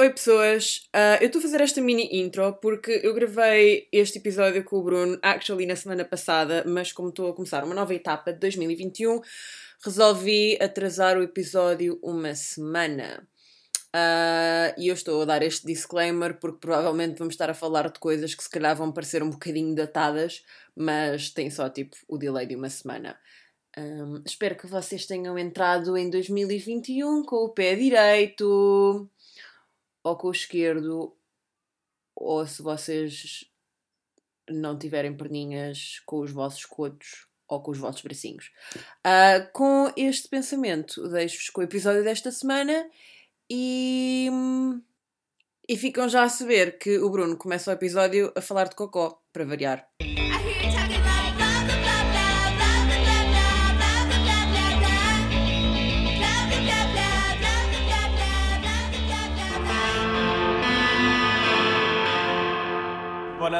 Oi pessoas, uh, eu estou a fazer esta mini intro porque eu gravei este episódio com o Bruno, actually na semana passada, mas como estou a começar uma nova etapa de 2021, resolvi atrasar o episódio uma semana. Uh, e eu estou a dar este disclaimer porque provavelmente vamos estar a falar de coisas que se calhar vão parecer um bocadinho datadas, mas tem só tipo o delay de uma semana. Um, espero que vocês tenham entrado em 2021 com o pé direito ou com o esquerdo, ou se vocês não tiverem perninhas com os vossos cotos ou com os vossos bracinhos. Uh, com este pensamento, deixo-vos com o episódio desta semana e. E ficam já a saber que o Bruno começa o episódio a falar de cocó, para variar.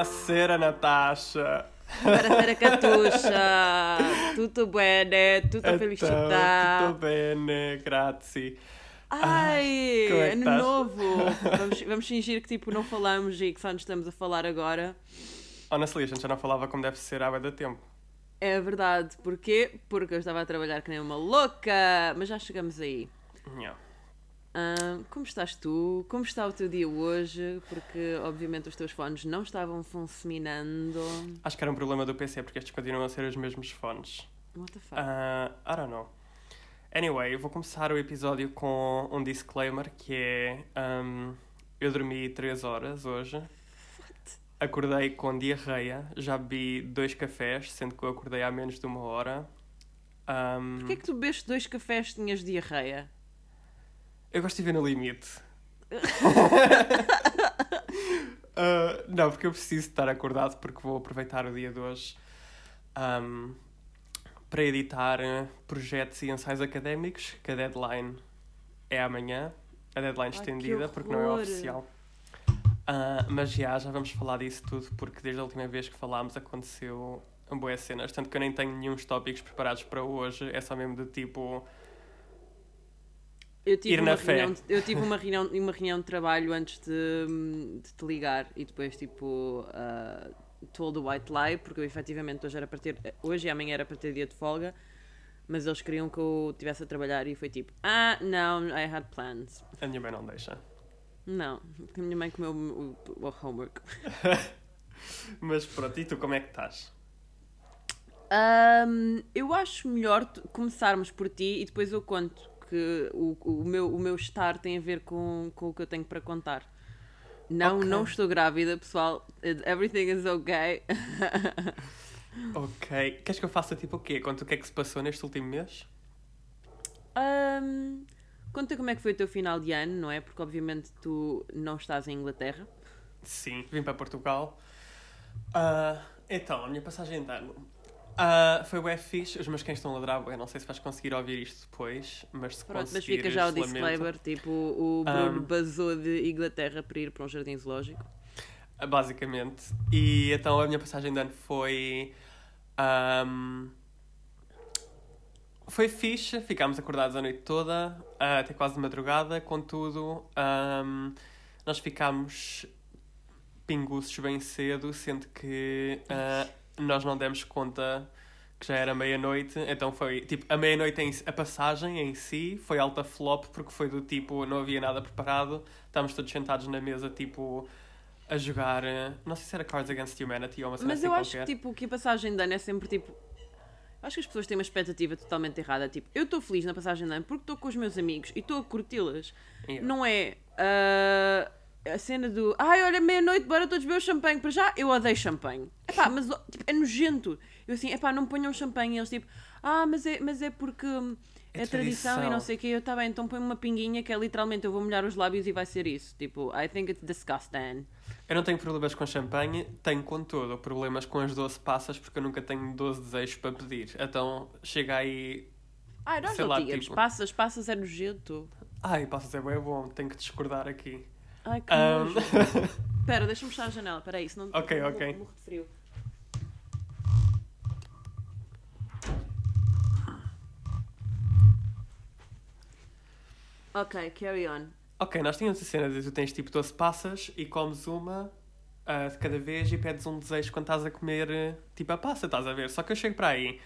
Buonasera Natasha. Buonasera Catuxa. Tutto bene? Tutto Então, felicità? Tutto bene, grazie. Ai, como é ano estás? novo! Vamos, vamos fingir que tipo não falamos e que só nos estamos a falar agora. Honestly, a gente já não falava como deve ser há de tempo. É verdade. Porquê? Porque eu estava a trabalhar que nem uma louca. Mas já chegamos aí. Yeah. Ah, como estás tu? Como está o teu dia hoje? Porque obviamente os teus fones não estavam funcionando. Acho que era um problema do PC porque estes continuam a ser os mesmos fones. What the fuck? Ah, I don't know. Anyway, eu vou começar o episódio com um disclaimer que é. um, eu dormi 3 horas hoje. Acordei com diarreia, já bebi dois cafés, sendo que eu acordei há menos de uma hora. Um, Porquê é que tu bebeste dois cafés e tinhas diarreia? Eu gosto de ver no limite. Ah, não, porque eu preciso estar acordado porque vou aproveitar o dia de hoje ahm, para editar projetos e ensaios académicos, que a deadline é amanhã. A deadline Ai, estendida, porque não é oficial. Ah, mas já, já vamos falar disso tudo, porque desde a última vez que falámos aconteceu boas cenas. Tanto que eu nem tenho nenhum tópicos preparados para hoje, é só mesmo de tipo. Eu tive, Ir uma na fé. de- eu tive uma reunião, uma reunião de trabalho antes de, de te ligar e depois, tipo, uh, told a white lie, porque eu efetivamente hoje, era para ter, hoje e amanhã era para ter dia de folga, mas eles queriam que eu estivesse a trabalhar e foi tipo, ah, não, I had plans. A minha mãe não deixa. Não, porque a minha mãe comeu o, o, o homework. Mas pronto, e tu como é que estás? Ahm, eu acho melhor começarmos por ti e depois eu conto que o, o, meu, o meu estar tem a ver com, com o que eu tenho para contar. Não, Ok. não estou grávida, pessoal. Everything is okay. Ok. Queres que eu faça tipo o quê? Conta o que é que se passou neste último mês? Ahm, conta como é que foi o teu final de ano, não é? Porque obviamente tu não estás em Inglaterra. Sim, vim para Portugal. Ah, então, a minha passagem de ano. Ah, foi bem fixe. Os meus cães estão a ladrar bué. Não sei se vais conseguir ouvir isto depois, mas se Pronto, mas fica já o disclaimer. Tipo, o Bruno Ahm. basou de Inglaterra para ir para um jardim zoológico. Ah, Basicamente. E então a minha passagem de ano foi. ahm, foi fixe, ficámos acordados a noite toda, ah, até quase de madrugada, contudo, ahm, nós ficámos pinguços bem cedo, sendo que ah, nós não demos conta que já era meia-noite, então foi tipo a meia-noite em si- a passagem em si foi alta flop porque foi do tipo não havia nada preparado, estávamos todos sentados na mesa tipo a jogar, eh, não sei se era Cards Against Humanity ou uma cena Mas assim eu acho qualquer. que, tipo, que a passagem de ano é sempre tipo. Acho que as pessoas têm uma expectativa totalmente errada. Tipo, eu estou feliz na passagem de ano porque estou com os meus amigos e estou a curti-las. Yeah. Não é ah, a cena do ai, olha, meia-noite, bora todos beber o champanhe. Para já, eu odeio champanhe. Epá, mas tipo, é nojento. Eu assim, epá, não ponham champanhe. E eles tipo, ah, mas é, mas é porque hum, é, É tradição, e tradição. não sei o quê. Eu, está bem, então põe uma pinguinha que é literalmente eu vou molhar os lábios e vai ser isso. Tipo, I think it's disgusting. Eu não tenho problemas com champanhe, tenho contudo problemas com as 12 passas porque eu nunca tenho 12 desejos para pedir. Então chega aí. Ai, nós Sei não lá, tínhamos. tipo- Passas, passas é nojento. Ai, passas é bem bom, tenho que discordar aqui. Ai, que nojo. Espera, deixa-me fechar a janela. Espera aí, senão Ok, ok. morro- morro de frio. Ok, carry on. Ok, nós tínhamos a cena de tu tens tipo 12 passas e comes uma ah, de cada vez e pedes um desejo quando estás a comer tipo a passa, estás a ver? Só que eu chego para aí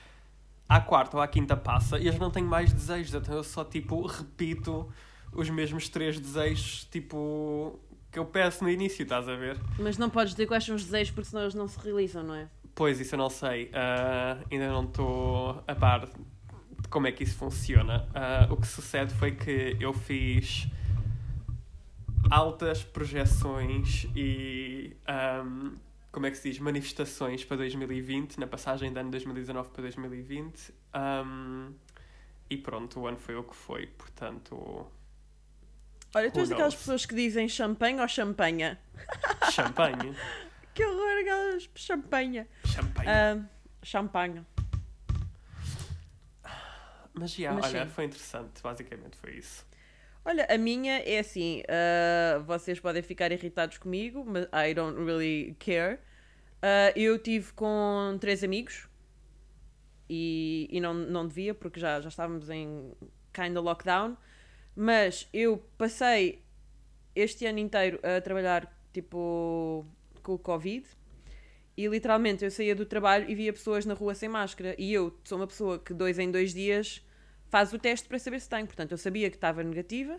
à quarta ou à quinta passa e eu já não tenho mais desejos, então eu só tipo repito os mesmos três desejos tipo que eu peço no início, estás a ver? Mas não podes dizer quais são os desejos porque senão eles não se realizam, não é? Pois, isso eu não sei. Ah, ainda não estou a par de como é que isso funciona. Ah, o que sucede foi que eu fiz altas projeções e ahm, como é que se diz? Manifestações para 2020, na passagem de ano 2019 para 2020. Ahm, e pronto, o ano foi o que foi, portanto, Olha, tu és daquelas pessoas que dizem champanhe ou champanha? champanhe. Que horror, aquelas champanha. champanhe. Ah, champanhe. Mas, já, mas olha, sim. foi interessante, basicamente foi isso. Olha, a minha é assim, ah, vocês podem ficar irritados comigo, mas I don't really care. Ah, eu tive com três amigos e, e não, não devia, porque já, já estávamos em kinda lockdown, mas eu passei este ano inteiro a trabalhar tipo com o Covid e literalmente eu saía do trabalho e via pessoas na rua sem máscara e eu sou uma pessoa que dois em dois dias faz o teste para saber se tem. Portanto, eu sabia que estava negativa.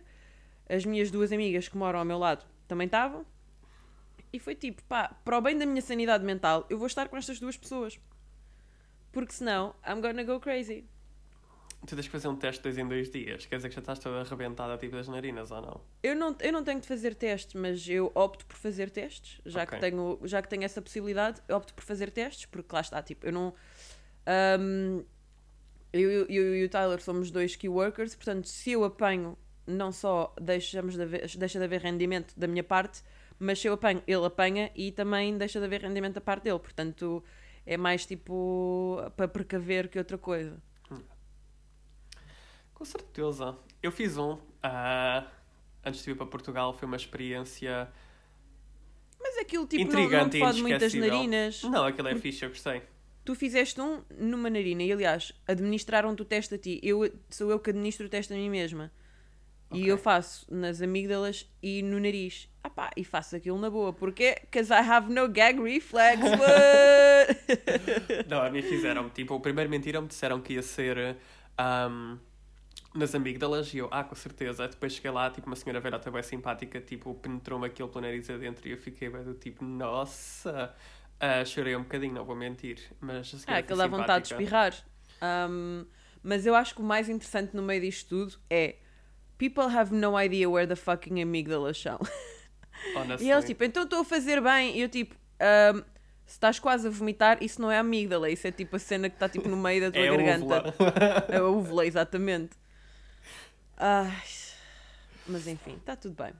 As minhas duas amigas que moram ao meu lado também estavam. E foi tipo, pá, para o bem da minha sanidade mental, eu vou estar com estas duas pessoas. Porque senão, I'm gonna go crazy. Tu tens que fazer um teste dois em dois dias, quer dizer que já estás toda arrebentada tipo das narinas ou não? Eu não, eu não tenho de fazer testes, mas eu opto por fazer testes, já, Ok. que, tenho, já que tenho essa possibilidade, eu opto por fazer testes, porque lá está, tipo, eu não. eu, eu, eu e o Tyler somos dois key workers, portanto, se eu apanho, não só deixamos de haver, deixa de haver rendimento da minha parte, mas se eu apanho, ele apanha e também deixa de haver rendimento da parte dele, portanto, é mais tipo para precaver que outra coisa. Com certeza. Eu fiz um. ah, antes de vir para Portugal, foi uma experiência Mas aquilo tipo não, não intrigante te e fode muitas narinas. Não, aquilo é fixe, eu gostei. Tu fizeste um numa narina e, aliás, administraram-te o teste a ti. Eu, sou eu que administro o teste a mim mesma. E Ok. eu faço nas amígdalas e no nariz. Ah pá, e faço aquilo na boa. Porquê? Because I have no gag reflex. Não, a mim fizeram tipo, o primeiro mentiram-me, disseram que ia ser ahm, nas amígdalas e eu, ah, com certeza. Depois cheguei lá, tipo, uma senhora velhota bem simpática, tipo, penetrou-me aquilo pelo nariz adentro e eu fiquei bem do tipo, nossa. Ah, chorei um bocadinho, não vou mentir. Mas a ah, senhora aquilo dá vontade de espirrar. Um, mas eu acho que o mais interessante no meio disto tudo é people have no idea where the fucking amígdalas são. Honestly. E eles tipo, então estou a fazer bem. E eu tipo, "Ahm, se estás quase a vomitar, isso não é amígdala, isso é tipo a cena que está tipo no meio da tua é a garganta. úvula. É a úvula, exatamente. Ai, mas enfim, está tudo bem.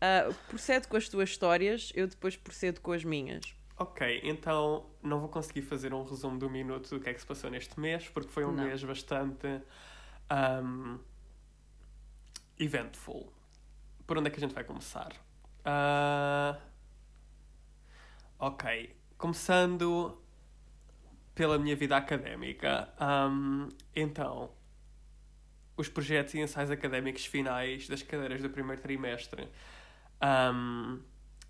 Ah, procede com as tuas histórias, eu depois procedo com as minhas. Ok, então não vou conseguir fazer um resumo do minuto do que é que se passou neste mês, porque foi um Não. mês bastante ahm, eventful. Por onde é que a gente vai começar? Ah, ok, começando pela minha vida académica. Ahm, então, os projetos e ensaios académicos finais das cadeiras do primeiro trimestre ahm,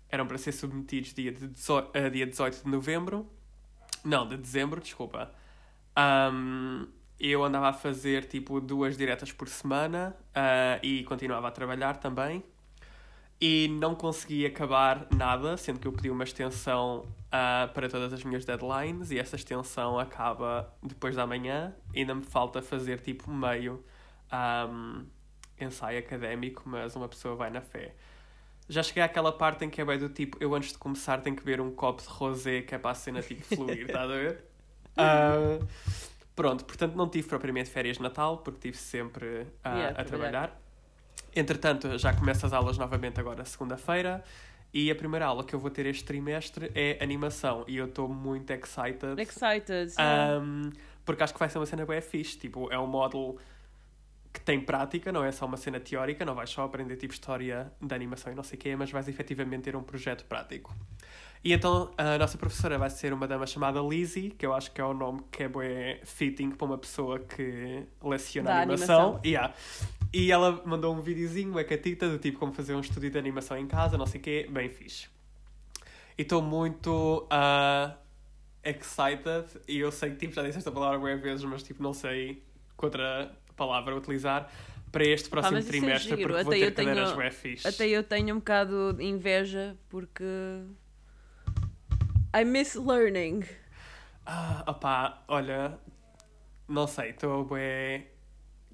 eram para ser submetidos dia, de dezo- eh, dia 18 de novembro. Não, de dezembro, desculpa. Ahm, eu andava a fazer tipo duas diretas por semana ah, e continuava a trabalhar também. E não consegui acabar nada, sendo que eu pedi uma extensão ah, para todas as minhas deadlines e essa extensão acaba depois da manhã. Ainda me falta fazer tipo meio ahm, ensaio académico, mas uma pessoa vai na fé. Já cheguei àquela parte em que é bem do tipo, eu antes de começar tenho que beber um copo de rosé que é para a cena tipo fluir, estás a ver? Ah, pronto, portanto não tive propriamente férias de Natal, porque estive sempre ah, Yeah, a trabalhar. Entretanto, já começo as aulas novamente agora segunda-feira. E a primeira aula que eu vou ter este trimestre é animação. E eu estou muito excited. Excited. Um, porque acho que vai ser uma cena bem fixe. Tipo, é um módulo que tem prática, não é só uma cena teórica, não vais só aprender tipo história da animação e não sei o quê, mas vais efetivamente ter um projeto prático. E então a nossa professora vai ser uma dama chamada Lizzie, que eu acho que é o nome que é bem fitting para uma pessoa que leciona Da animação. animação. Yeah. E ela mandou um videozinho, uma catita, do tipo como fazer um estúdio de animação em casa, não sei o quê, bem fixe. E estou muito ah, excited, e eu sei que tipo, já disse esta palavra várias vezes, mas tipo, não sei que palavra utilizar para este próximo mas isso é trimestre, giro. porque vou Até ter eu tenho- cadeiras fixe. Até eu tenho um bocado de inveja porque. I miss learning. Ah, opá, olha, não sei, estou bem.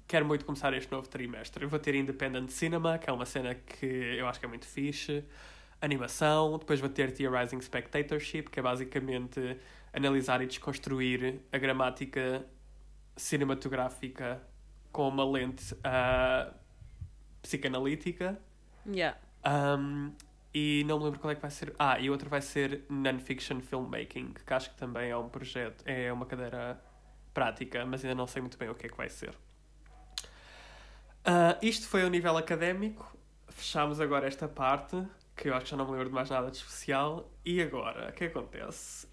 Quero muito começar este novo trimestre. Eu vou ter Independent Cinema, que é uma cena que eu acho que é muito fixe. Animação, depois vou ter Theorizing Spectatorship, que é basicamente analisar e desconstruir a gramática cinematográfica com uma lente ah, psicanalítica. Yeah. Um, e não me lembro qual é que vai ser. Ah, e outro vai ser Non-Fiction Filmmaking, que acho que também é um projeto, é uma cadeira prática, mas ainda não sei muito bem o que é que vai ser. Ah, isto foi ao nível académico. Fechámos agora esta parte, que eu acho que já não me lembro de mais nada de especial. E agora, o que acontece?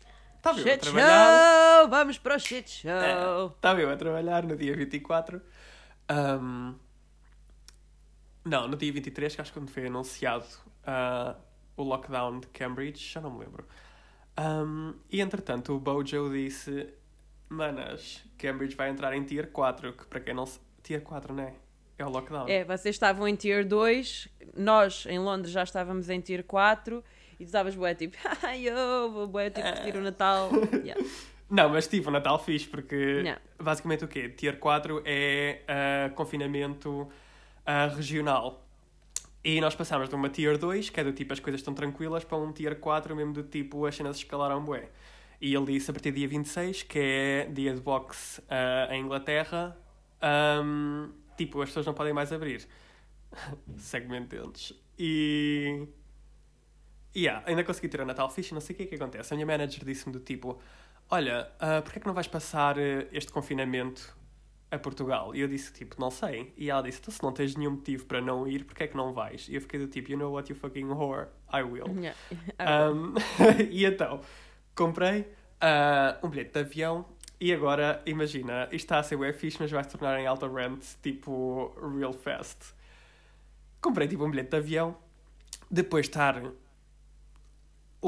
Eu a Shit trabalhar. show! Vamos para o shit show! É, Estava eu a trabalhar no dia 24. Um, não, no dia 23, que acho que quando foi anunciado ah, o lockdown de Cambridge, já não me lembro. Um, e entretanto, o Bojo disse: Manas, Cambridge vai entrar em Tier 4, que para quem não se. Tier 4, não é? É o lockdown. É, vocês estavam em Tier 2, nós em Londres já estávamos em Tier 4 e tu estavas bué tipo, ai eu vou bué tipo curtir o Natal. Yeah. Não, mas tipo, o Natal fixe, porque Yeah. basicamente o quê? Tier 4 é ah, confinamento ah, regional. E nós passámos de uma Tier 2, que é do tipo as coisas estão tranquilas, para um Tier 4, mesmo do tipo as cenas escalaram bué. E ele disse a partir do dia 26, que é dia de boxe ah, em Inglaterra, ahm, tipo, as pessoas não podem mais abrir. Segmento deles. E. Yeah, ainda consegui ter o Natal fixe, não sei o que é que acontece. A minha manager disse-me do tipo: Olha, uh, porquê é que não vais passar eh, este confinamento a Portugal? E eu disse tipo, não sei. E ela disse: Então, se não tens nenhum motivo para não ir, porquê é que não vais? E eu fiquei do tipo: You know what, you fucking whore, I will. Yeah. Um, e então, comprei ah, um bilhete de avião e agora, imagina, isto está a ser bem fixe, mas vai se tornar em alta rent, tipo, real fast. Comprei, tipo, um bilhete de avião, depois de estar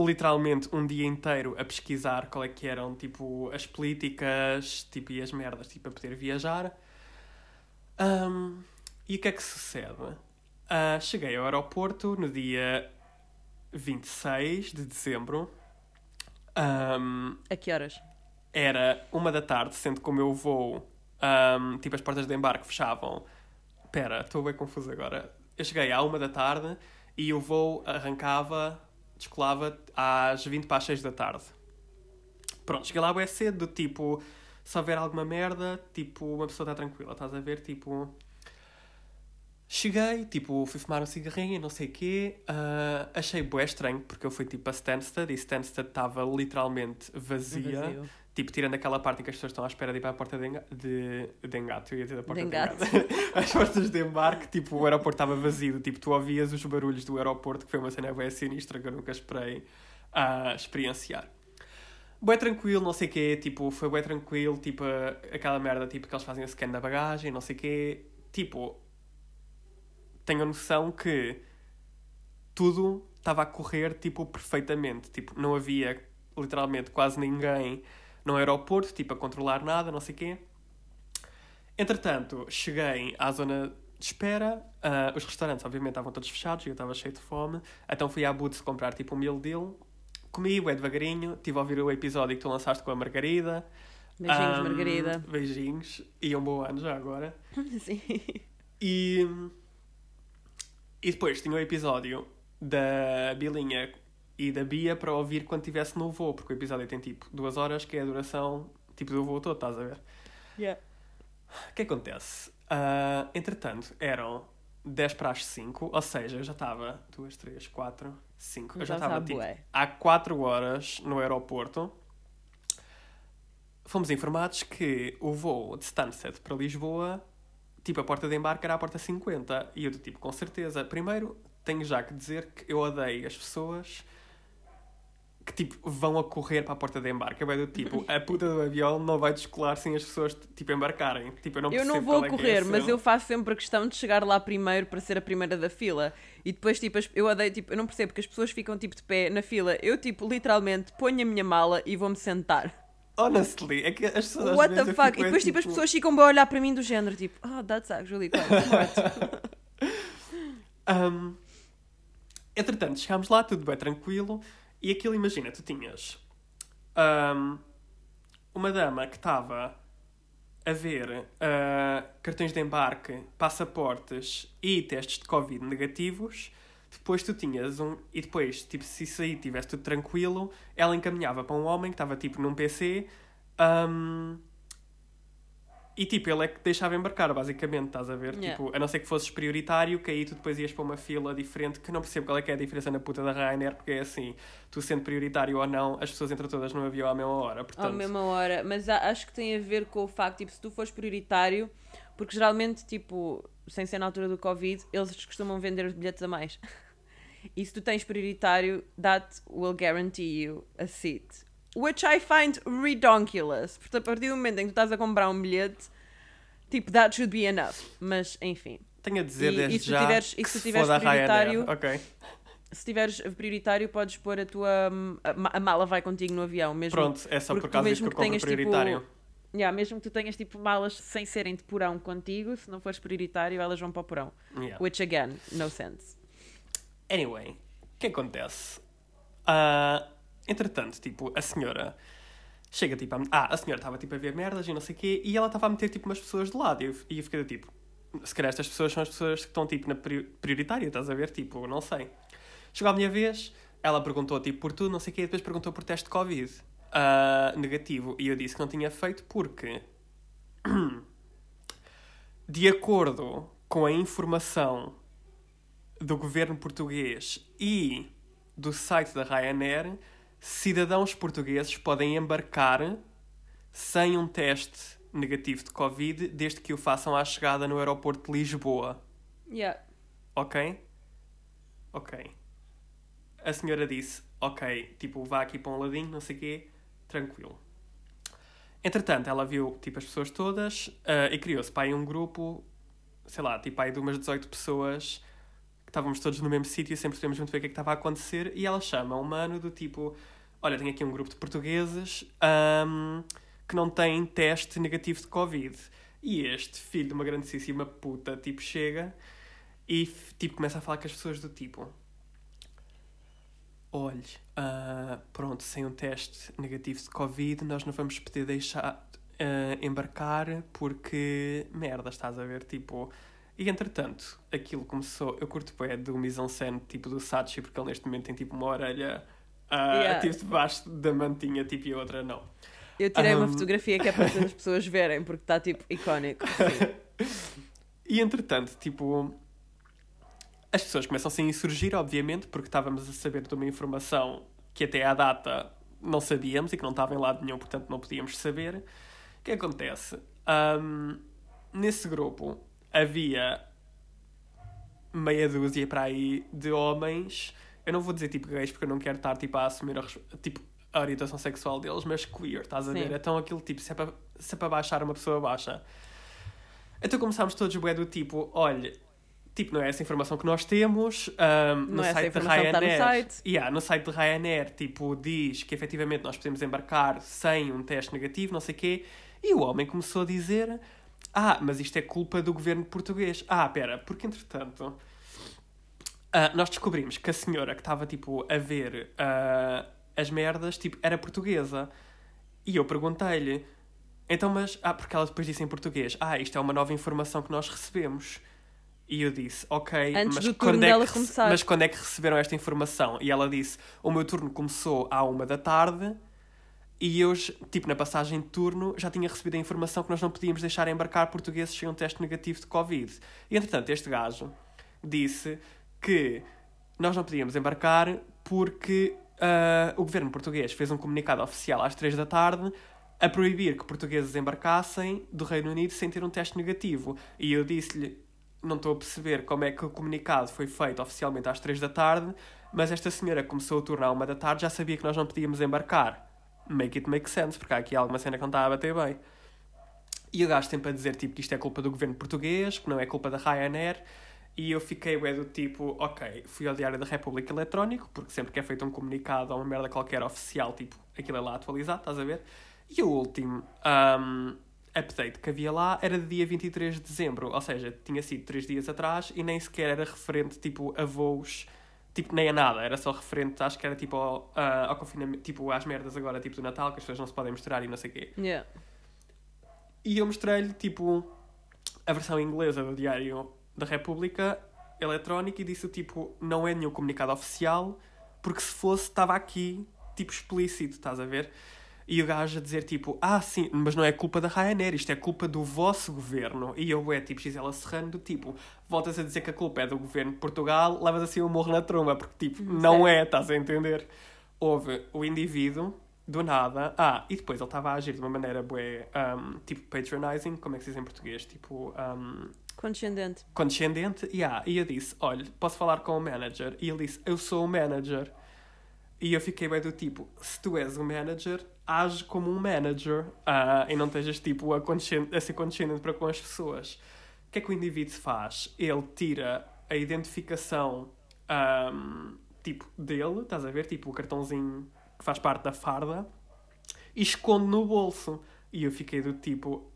literalmente um dia inteiro a pesquisar qual é que eram, tipo, as políticas, tipo, e as merdas, tipo, a poder viajar. Um, e o que é que sucede? Ah, cheguei ao aeroporto no dia 26 de dezembro. Um, A que horas? era uma da tarde, sendo que o meu voo, um, tipo, as portas de embarque fechavam. Pera, estou bem confuso agora. Eu cheguei à uma da tarde e o voo arrancava, descolava às 20 para as 6 da tarde. Pronto, cheguei lá bem cedo, do tipo, se houver alguma merda, tipo, uma pessoa está tranquila, estás a ver? Tipo, cheguei, tipo, fui fumar um cigarrinho não sei o quê. ah, achei bué estranho, porque eu fui tipo a Stansted e Stansted estava literalmente vazia. Vazio. Tipo, tirando aquela parte em que as pessoas estão à espera de ir para a porta de, enga de, de engate, eu ia dizer a porta De engate. As portas de embarque, tipo, o aeroporto estava vazio. Tipo, tu ouvias os barulhos do aeroporto, que foi uma cena bem sinistra que eu nunca esperei a experienciar. Bué tranquilo, não sei o quê, tipo, foi bué tranquilo, tipo, a- aquela merda, tipo, que eles fazem o scan da bagagem, não sei o quê. Tipo, tenho a noção que tudo estava a correr, tipo, perfeitamente. Tipo, não havia, literalmente, quase ninguém no aeroporto, tipo, a controlar nada, não sei o quê. Entretanto, cheguei à zona de espera, ah, os restaurantes, obviamente, estavam todos fechados e eu estava cheio de fome, então fui à Boots comprar, tipo, um meal deal. Comi, é devagarinho, estive a ouvir o episódio que tu lançaste com a Margarida. Beijinhos, Ahm, Margarida. Beijinhos. E um bom ano já agora. Sim. E, e depois tinha o episódio da Bilinha e da Bia para ouvir quando estivesse no voo, porque o episódio tem tipo duas horas, que é a duração tipo do voo todo, estás a ver? Yeah. O que acontece? Ah, entretanto, eram 10 para as 5, ou seja, eu já estava 2, 3, 4, 5. Eu já estava sabe, tipo, há 4 horas no aeroporto. Fomos informados que o voo de Stansted para Lisboa, tipo, a porta de embarque era a porta 50. E eu, tipo, com certeza. Primeiro, tenho já que dizer que eu odeio as pessoas que tipo vão a correr para a porta de embarque. É do tipo, a puta do avião não vai descolar sem as pessoas tipo embarcarem. Tipo, eu não Eu não vou é é correr, a mas eu faço sempre a questão de chegar lá primeiro para ser a primeira da fila. E depois, tipo, eu odeio, tipo, eu não percebo que as pessoas ficam, tipo, de pé na fila. Eu, tipo, literalmente ponho a minha mala e vou-me sentar. Honestly, é que as pessoas. What the fuck? E é, depois, tipo, as pessoas ficam bem a olhar para mim do género, tipo, oh, that's actually quite smart. Um, entretanto, chegámos lá, tudo bem tranquilo, e aquilo, imagina, tu tinhas um, uma dama que estava a ver uh, cartões de embarque, passaportes e testes de Covid negativos. Depois tu tinhas um. E depois, tipo, se isso aí tivesse tudo tranquilo, ela encaminhava para um homem que estava tipo num PC. um, e tipo, ele é que deixava embarcar, basicamente, estás a ver? Yeah. Tipo, a não ser que fosses prioritário, que aí tu depois ias para uma fila diferente, que não percebo qual é que é a diferença na puta da Ryanair, porque é assim, tu sendo prioritário ou não, as pessoas entram todas no avião à mesma hora, portanto... à mesma hora. Mas acho que tem a ver com o facto, tipo, se tu fores prioritário, porque geralmente, tipo, sem ser na altura do Covid, eles costumam vender os bilhetes a mais. E se tu tens prioritário, that will guarantee you a seat. Which I find redonkulous. Porque a partir do momento em que tu estás a comprar um bilhete, tipo, that should be enough. Mas, enfim. Tenho a dizer E- desde e se já tiveres- e que se tu se tiveres a prioritário-. Ok, Se tiveres prioritário, podes pôr a tua. hum, A, a mala vai contigo no avião, mesmo. pronto, é só por causa disso que eu compro tenhas, tipo, prioritário. Yeah, mesmo que tu tenhas tipo malas sem serem de porão contigo, se não fores prioritário, elas vão para o porão. Yeah. Which again, no sense. Anyway, o que acontece? Ah, entretanto, tipo, a senhora chega tipo a... Ah, a senhora estava tipo a ver merdas e não sei o quê e ela estava a meter tipo umas pessoas de lado e eu, e eu fiquei tipo... Se calhar estas pessoas são as pessoas que estão tipo na prior- prioritária, estás a ver? Tipo, não sei. Chegou a minha vez, ela perguntou tipo por tudo, não sei o quê, e depois perguntou por teste de Covid ah, negativo e eu disse que não tinha feito porque... De acordo com a informação do governo português e do site da Ryanair, cidadãos portugueses podem embarcar sem um teste negativo de Covid desde que o façam à chegada no aeroporto de Lisboa. Yeah. Ok? Ok. A senhora disse, ok, tipo, vá aqui para um ladinho, não sei o quê, tranquilo. Entretanto, ela viu, tipo, as pessoas todas ah, e criou-se para aí um grupo, sei lá, tipo, aí de umas 18 pessoas que estávamos todos no mesmo sítio e sempre sabemos muito bem o que é que estava a acontecer e ela chama um mano do tipo, olha, tenho aqui um grupo de portugueses ahm, que não têm teste negativo de Covid. E este filho de uma grandíssima puta, tipo, chega e tipo começa a falar com as pessoas do tipo olhe ah, pronto sem um teste negativo de covid nós não vamos poder deixar ah, embarcar porque merda estás a ver tipo e entretanto aquilo começou eu curto bem do mise-en-scène tipo do Sachi porque ele neste momento tem tipo uma orelha ah, Yeah. tipo debaixo da mantinha tipo e a outra não Eu tirei uma Um. fotografia que é para as pessoas verem, porque está tipo icónico. E entretanto, tipo, as pessoas começam-se a insurgir, obviamente, porque estávamos a saber de uma informação que até à data não sabíamos e que não estava em lado nenhum, portanto não podíamos saber. O que acontece? Ahm, nesse grupo havia meia dúzia para aí de homens, eu não vou dizer tipo gays porque eu não quero estar tipo a assumir a, tipo, a orientação sexual deles, mas queer, estás a Sim. ver? Então aquele tipo, se é para, se é para baixar uma pessoa baixa. Então começámos todos bué do tipo, olha, tipo, não é essa informação que nós temos, ahm, no é site informação que está no Ryanair, site. Yeah, no site de Ryanair, tipo, diz que efetivamente nós podemos embarcar sem um teste negativo, não sei o quê, e o homem começou a dizer, ah, mas isto é culpa do governo português. Ah, pera, porque entretanto, ah, nós descobrimos que a senhora que estava, tipo, a ver ah, as merdas, tipo, era portuguesa. E eu perguntei-lhe, então, mas. Ah, porque ela depois disse em português: Ah, isto é uma nova informação que nós recebemos. E eu disse: Ok, Antes mas quando, é que, começar. mas quando é que receberam esta informação? E ela disse: O meu turno começou à uma da tarde e eu, tipo, na passagem de turno, já tinha recebido a informação que nós não podíamos deixar embarcar portugueses sem um teste negativo de Covid. E entretanto, este gajo disse que nós não podíamos embarcar porque ah, o governo português fez um comunicado oficial às três da tarde a proibir que portugueses embarcassem do Reino Unido sem ter um teste negativo. E eu disse-lhe, não estou a perceber como é que o comunicado foi feito oficialmente às 3 da tarde, mas esta senhora começou o turno à 1 da tarde, já sabia que nós não podíamos embarcar. Make it make sense, porque há aqui alguma cena que não está a bater bem. E o gajo sempre a dizer tipo, que isto é culpa do governo português, que não é culpa da Ryanair. E eu fiquei é do tipo, ok, fui ao Diário da República Eletrónico, porque sempre que é feito um comunicado ou uma merda qualquer oficial, tipo, aquilo é lá atualizado, estás a ver? E o último um, update que havia lá era de dia 23 de dezembro, ou seja, tinha sido 3 dias atrás e nem sequer era referente, tipo, a voos, tipo, nem a nada, era só referente, acho que era tipo ao, uh, ao confinamento, tipo, às merdas agora, tipo, do Natal, que as pessoas não se podem misturar e não sei o quê. Yeah. E eu mostrei-lhe, tipo, a versão inglesa do Diário da República Eletrónica e disse, tipo, não é nenhum comunicado oficial, porque se fosse, estava aqui, tipo, explícito, estás a ver? E o gajo a dizer, tipo, ah, sim, mas não é culpa da Ryanair, isto é culpa do vosso governo. E eu, é, tipo, Gisela Serrano, do tipo, voltas a dizer que a culpa é do governo de Portugal, levas assim o morro na tromba, porque, tipo, não é, estás a entender? Houve o indivíduo, do nada, ah, e depois ele estava a agir de uma maneira, bué, um, tipo, patronizing, como é que se diz em português? Tipo, um, Condescendente. condescendente, yeah. e eu disse, olha, posso falar com o manager? E ele disse, eu sou o manager. E eu fiquei bem do tipo, se tu és o manager, age como um manager ah, e não estejas tipo a, a ser condescendente para com as pessoas. O que é que o indivíduo faz? Ele tira a identificação ahm, tipo dele, estás a ver? Tipo o cartãozinho que faz parte da farda e esconde no bolso. E eu fiquei do tipo,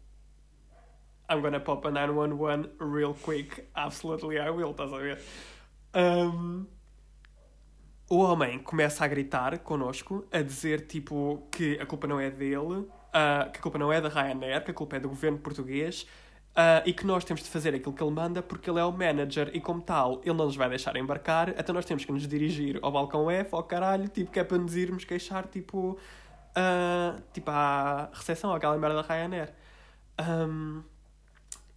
I'm gonna pop a 911 real quick. Absolutely I will, estás a ver? Um, o homem começa a gritar connosco, a dizer tipo que a culpa não é dele, ah, que a culpa não é da Ryanair, que a culpa é do governo português ah, e que nós temos de fazer aquilo que ele manda porque ele é o manager e, como tal, ele não nos vai deixar embarcar, então nós temos que nos dirigir ao balcão F, ao caralho, tipo, que é para nos irmos queixar, tipo, ah, tipo à recepção, àquela merda da Ryanair. Um,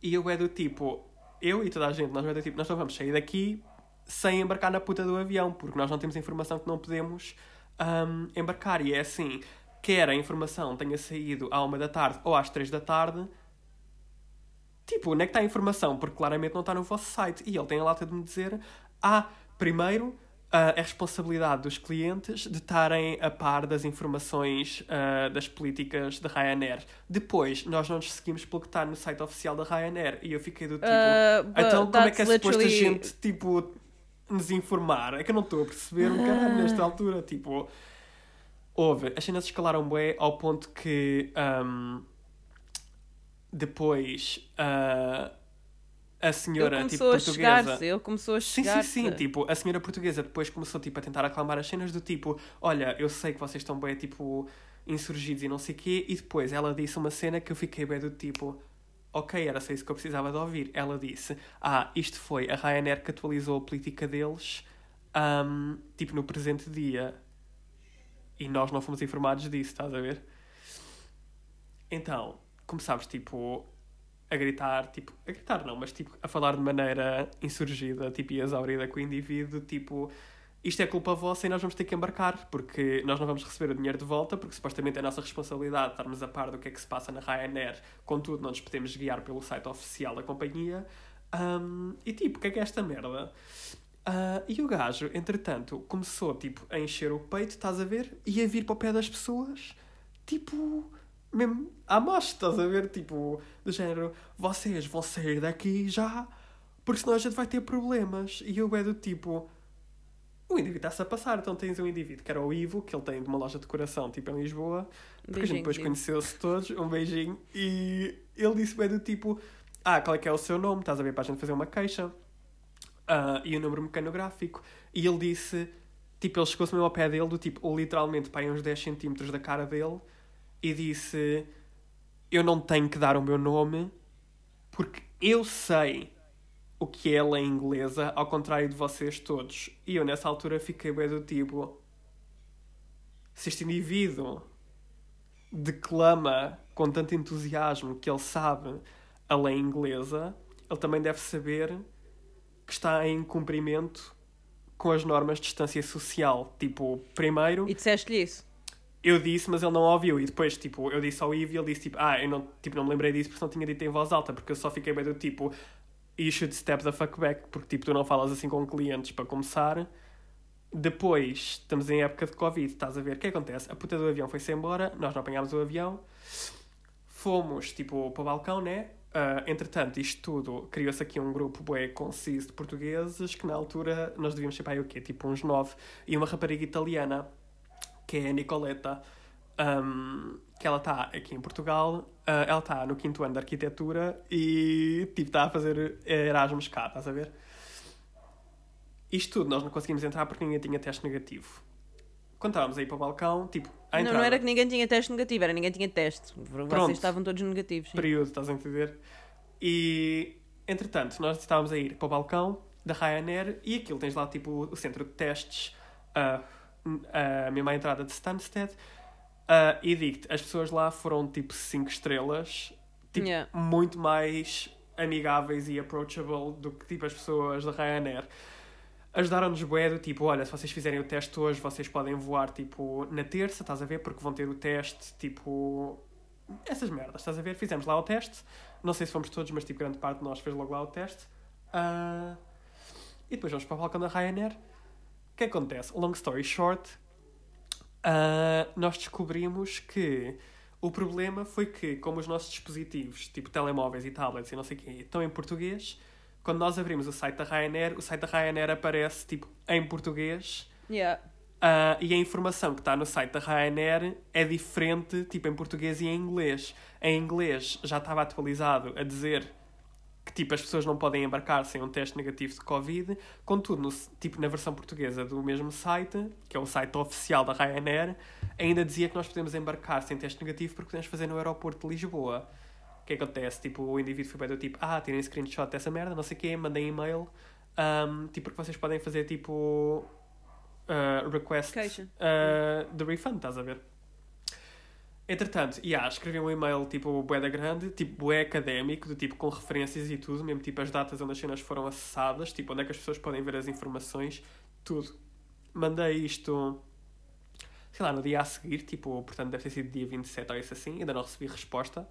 e eu é do tipo, eu e toda a gente, nós é do tipo, nós não vamos sair daqui sem embarcar na puta do avião, porque nós não temos informação que não podemos um, embarcar. E é assim, quer a informação tenha saído à uma da tarde ou às três da tarde, tipo, onde é que está a informação? Porque claramente não está no vosso site. E ele tem a lata de me dizer, ah, primeiro, é responsabilidade dos clientes de estarem a par das informações ah, das políticas da Ryanair. Depois, nós não nos seguimos pelo que está no site oficial da Ryanair. E eu fiquei do tipo, Uh, então como é que é suposto a gente, tipo, nos informar? É que eu não estou a perceber um caralho nesta altura, tipo... Houve, as cenas escalaram bem ao ponto que ahm, depois ah, a senhora ele tipo, portuguesa. ele começou a Sim, chegar sim, sim. Tipo, a senhora portuguesa depois começou tipo, a tentar acalmar as cenas do tipo: Olha, eu sei que vocês estão bem, tipo, insurgidos e não sei o quê. E depois ela disse uma cena que eu fiquei bem do tipo: Ok, era só isso que eu precisava de ouvir. Ela disse: Ah, isto foi a Ryanair que atualizou a política deles, ahm, tipo, no presente dia. E nós não fomos informados disso, estás a ver? Então, começámos, tipo, a gritar, tipo, a gritar não, mas tipo, a falar de maneira insurgida, tipo, e exaurida com o indivíduo, tipo, isto é culpa vossa e nós vamos ter que embarcar, porque nós não vamos receber o dinheiro de volta, porque supostamente é a nossa responsabilidade estarmos a par do que é que se passa na Ryanair, contudo, não nos podemos guiar pelo site oficial da companhia. Ahm, e tipo, o que é que é esta merda? Ah, e o gajo, entretanto, começou tipo, a encher o peito, estás a ver? E a vir para o pé das pessoas, tipo, mesmo à mostra, estás a ver? Tipo, do género, vocês vão sair daqui já, porque senão a gente vai ter problemas. E eu é do tipo, o indivíduo está-se a passar. Então tens um indivíduo que era o Ivo, que ele tem de uma loja de decoração, tipo em Lisboa, porque a gente Beijinho, depois conheceu-se todos, um beijinho, e ele disse bem do tipo, ah, qual é que é o seu nome? Estás a ver para a gente fazer uma queixa. Ah, e o número mecanográfico. E ele disse, tipo, ele chegou-se mesmo ao pé dele, do tipo, literalmente para uns 10 centímetros da cara dele, e disse: Eu não tenho que dar o meu nome porque eu sei o que é lei inglesa, ao contrário de vocês todos. E eu nessa altura fiquei bem do tipo: Se este indivíduo declama com tanto entusiasmo que ele sabe a lei inglesa, ele também deve saber que está em cumprimento com as normas de distância social. Tipo, primeiro, E disseste-lhe isso? Eu disse, mas ele não ouviu. E depois, tipo, eu disse ao Ivo e ele disse, tipo, ah, eu não, tipo, não me lembrei disso porque não tinha dito em voz alta, porque eu só fiquei bem do tipo, you should step the fuck back, porque tipo, tu não falas assim com clientes para começar. Depois, estamos em época de Covid, estás a ver o que acontece? A puta do avião foi-se embora, nós não apanhámos o avião, fomos tipo para o balcão, né? Uh, entretanto, isto tudo criou-se aqui um grupo bué conciso de portugueses que na altura nós devíamos ser aí o quê? Tipo uns nove. E uma rapariga italiana, que é a Nicoleta, um, que ela está aqui em Portugal, uh, ela está no quinto ano de arquitetura e tipo está a fazer Erasmus cá, estás a ver? Isto tudo nós não conseguimos entrar porque ninguém tinha teste negativo. Quando estávamos aí para o balcão, tipo, Não, entrada, não era que ninguém tinha teste negativo, era ninguém tinha teste. Vocês Pronto. estavam todos negativos. sim. período, estás a entender? E, entretanto, nós estávamos a ir para o balcão da Ryanair e aquilo tens lá, tipo, o centro de testes, ah, a mesma entrada de Stansted. ah, e digo-te, as pessoas lá foram, tipo, 5 estrelas, tipo, Yeah. muito mais amigáveis e approachable do que, tipo, as pessoas da Ryanair. Ajudaram-nos bué do tipo, olha, se vocês fizerem o teste hoje, vocês podem voar, tipo, na terça, estás a ver? Porque vão ter o teste, tipo... Essas merdas, estás a ver? Fizemos lá o teste. Não sei se fomos todos, mas, tipo, grande parte de nós fez logo lá o teste. Ah, E depois vamos para o balcão da Ryanair. O que acontece? Long story short, ah, nós descobrimos que o problema foi que, como os nossos dispositivos, tipo telemóveis e tablets e não sei o quê, estão em português, quando nós abrimos o site da Ryanair, o site da Ryanair aparece tipo em português Yeah. ah, e a informação que está no site da Ryanair é diferente, tipo em português e em inglês. Em inglês já estava atualizado a dizer tipo as pessoas não podem embarcar sem um teste negativo de Covid. Contudo, no, tipo na versão portuguesa do mesmo site, que é o site oficial da Ryanair, ainda dizia que nós podemos embarcar sem teste negativo porque podemos fazer no aeroporto de Lisboa. O que acontece? Tipo, o indivíduo foi bem do tipo, ah, tirem screenshot dessa merda, não sei o quê, mandem e-mail, ahm, tipo, porque vocês podem fazer tipo uh, request uh, de refund, estás a ver? Entretanto, yeah, escrevi um e-mail tipo bué da grande, tipo bué académico, do tipo com referências e tudo, mesmo tipo as datas onde as cenas foram acessadas, tipo onde é que as pessoas podem ver as informações, tudo. Mandei isto, sei lá, no dia a seguir, tipo, portanto deve ter sido dia 27 ou isso assim, ainda não recebi resposta.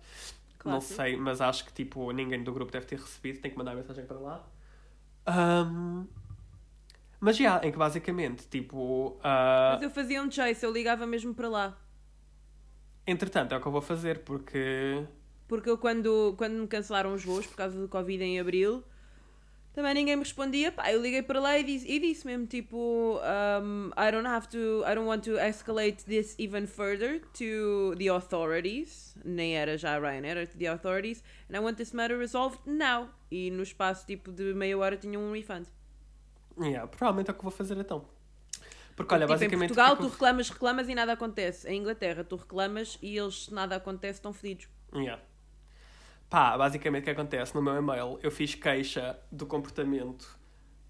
Não Clássico. sei, mas acho que tipo ninguém do grupo deve ter recebido, tenho que mandar mensagem para lá. Ahm, mas já, em que basicamente, tipo. ah, Mas eu fazia um chase, eu ligava mesmo para lá. Entretanto, é o que eu vou fazer, porque. Porque eu, quando, quando me cancelaram os voos por causa do Covid em abril, também ninguém me respondia. Pá, eu liguei para lá e disse, e disse mesmo tipo: um, I don't have to, I don't want to escalate this even further to the authorities. Nem era já a Ryanair, era to the authorities. And I want this matter resolved now. E no espaço tipo de meia hora tinha um refund. Yeah, provavelmente é o que eu vou fazer então. Porque olha, tipo, em basicamente. o Portugal tu reclamas, reclamas e nada acontece. Em Inglaterra tu reclamas e eles, se nada acontece, estão fedidos. Yeah. Pá, basicamente o que acontece no meu e-mail, eu fiz queixa do comportamento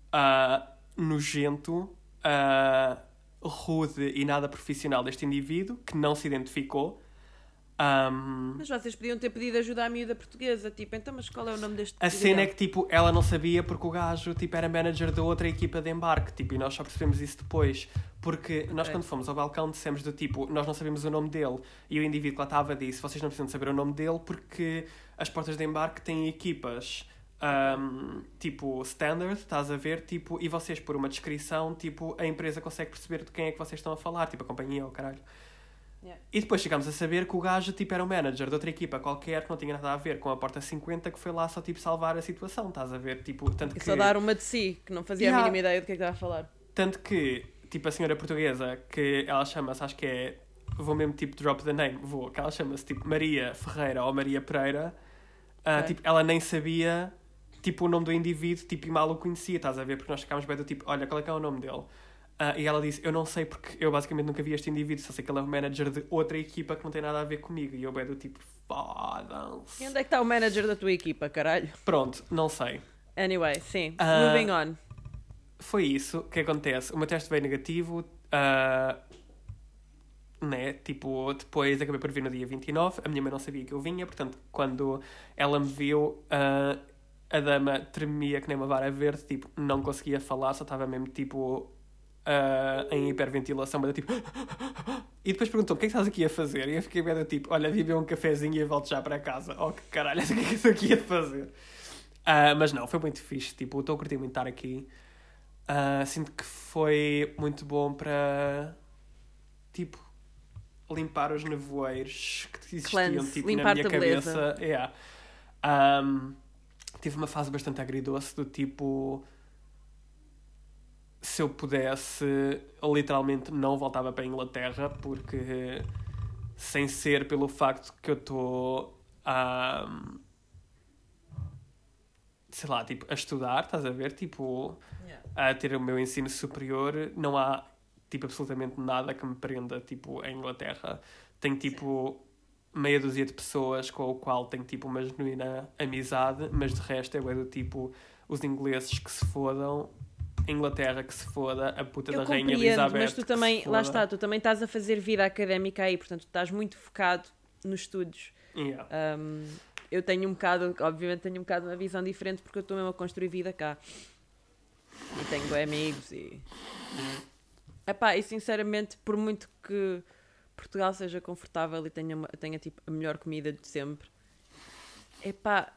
ah, nojento, ah, rude e nada profissional deste indivíduo que não se identificou. Ahm, Mas vocês podiam ter pedido ajuda à miúda portuguesa, tipo, então, mas qual é o nome deste A cena é que, tipo, ela não sabia porque o gajo, tipo, era manager da outra equipa de embarque, tipo, e nós só percebemos isso depois. Porque nós, quando fomos ao balcão, dissemos do tipo, nós não sabemos o nome dele. E o indivíduo que lá estava disse, vocês não precisam saber o nome dele porque as portas de embarque têm equipas, ahm, tipo, standard, estás a ver, tipo, e vocês, por uma descrição, tipo, a empresa consegue perceber de quem é que vocês estão a falar, tipo, a companhia ou caralho. Yeah. E depois chegámos a saber que o gajo tipo, era o manager de outra equipa qualquer que não tinha nada a ver com a Porta 50 que foi lá só tipo salvar a situação, estás a ver? Tipo, tanto E que, só dar uma de si, que não fazia Yeah. a mínima ideia do que é que estava a falar. tanto que tipo a senhora portuguesa que ela chama-se, acho que é, vou mesmo tipo drop the name, vou, que ela chama-se tipo Maria Ferreira ou Maria Pereira, ah, Ok. tipo, ela nem sabia tipo o nome do indivíduo tipo, e mal o conhecia, estás a ver? Porque nós ficámos bem do tipo, olha, qual é que é o nome dele? Ah, e ela disse, eu não sei porque eu basicamente nunca vi este indivíduo, só sei que ele é o manager de outra equipa que não tem nada a ver comigo. E eu bem do tipo, foda-se. E onde é que está o manager da tua equipa, caralho? Pronto, não sei. Anyway, sim. Ah, Moving on. Foi isso. Que acontece? O meu teste veio negativo. ah, né? Tipo, depois acabei por vir no dia 29. A minha mãe não sabia que eu vinha, portanto, quando ela me viu, a dama tremia que nem uma vara verde, tipo, não conseguia falar, só estava mesmo tipo ah, em hiperventilação, mas eu, tipo. E depois perguntou-me o que é que estás aqui a fazer? E eu fiquei bem do tipo, olha, vi beber um cafezinho e volto já para casa. Oh, que caralho, o que é que estou aqui a fazer? Ah, mas não, foi muito fixe. Tipo, estou a curtir muito estar aqui. Ah, sinto que foi muito bom para, tipo, limpar os nevoeiros que existiam Cleanse, tipo, na minha cabeça. Yeah. Ahm, tive uma fase bastante agridoce do tipo se eu pudesse literalmente não voltava para a Inglaterra porque sem ser pelo facto que eu estou a sei lá, tipo, a estudar, estás a ver? Tipo, a ter o meu ensino superior, não há tipo absolutamente nada que me prenda tipo a Inglaterra. Tenho tipo meia dúzia de pessoas com o qual tenho tipo uma genuína amizade, mas de resto é do tipo os ingleses que se fodam, Inglaterra que se foda, a puta Eu da rainha Elizabeth. mas tu também, lá está, tu também estás a fazer vida académica aí, portanto, tu estás muito focado nos estudos. Yeah. Um, eu tenho um bocado, obviamente tenho um bocado uma visão diferente porque eu estou mesmo a construir vida cá. E tenho amigos e. Epá, e sinceramente, por muito que Portugal seja confortável e tenha, tenha tipo, a melhor comida de sempre, epá,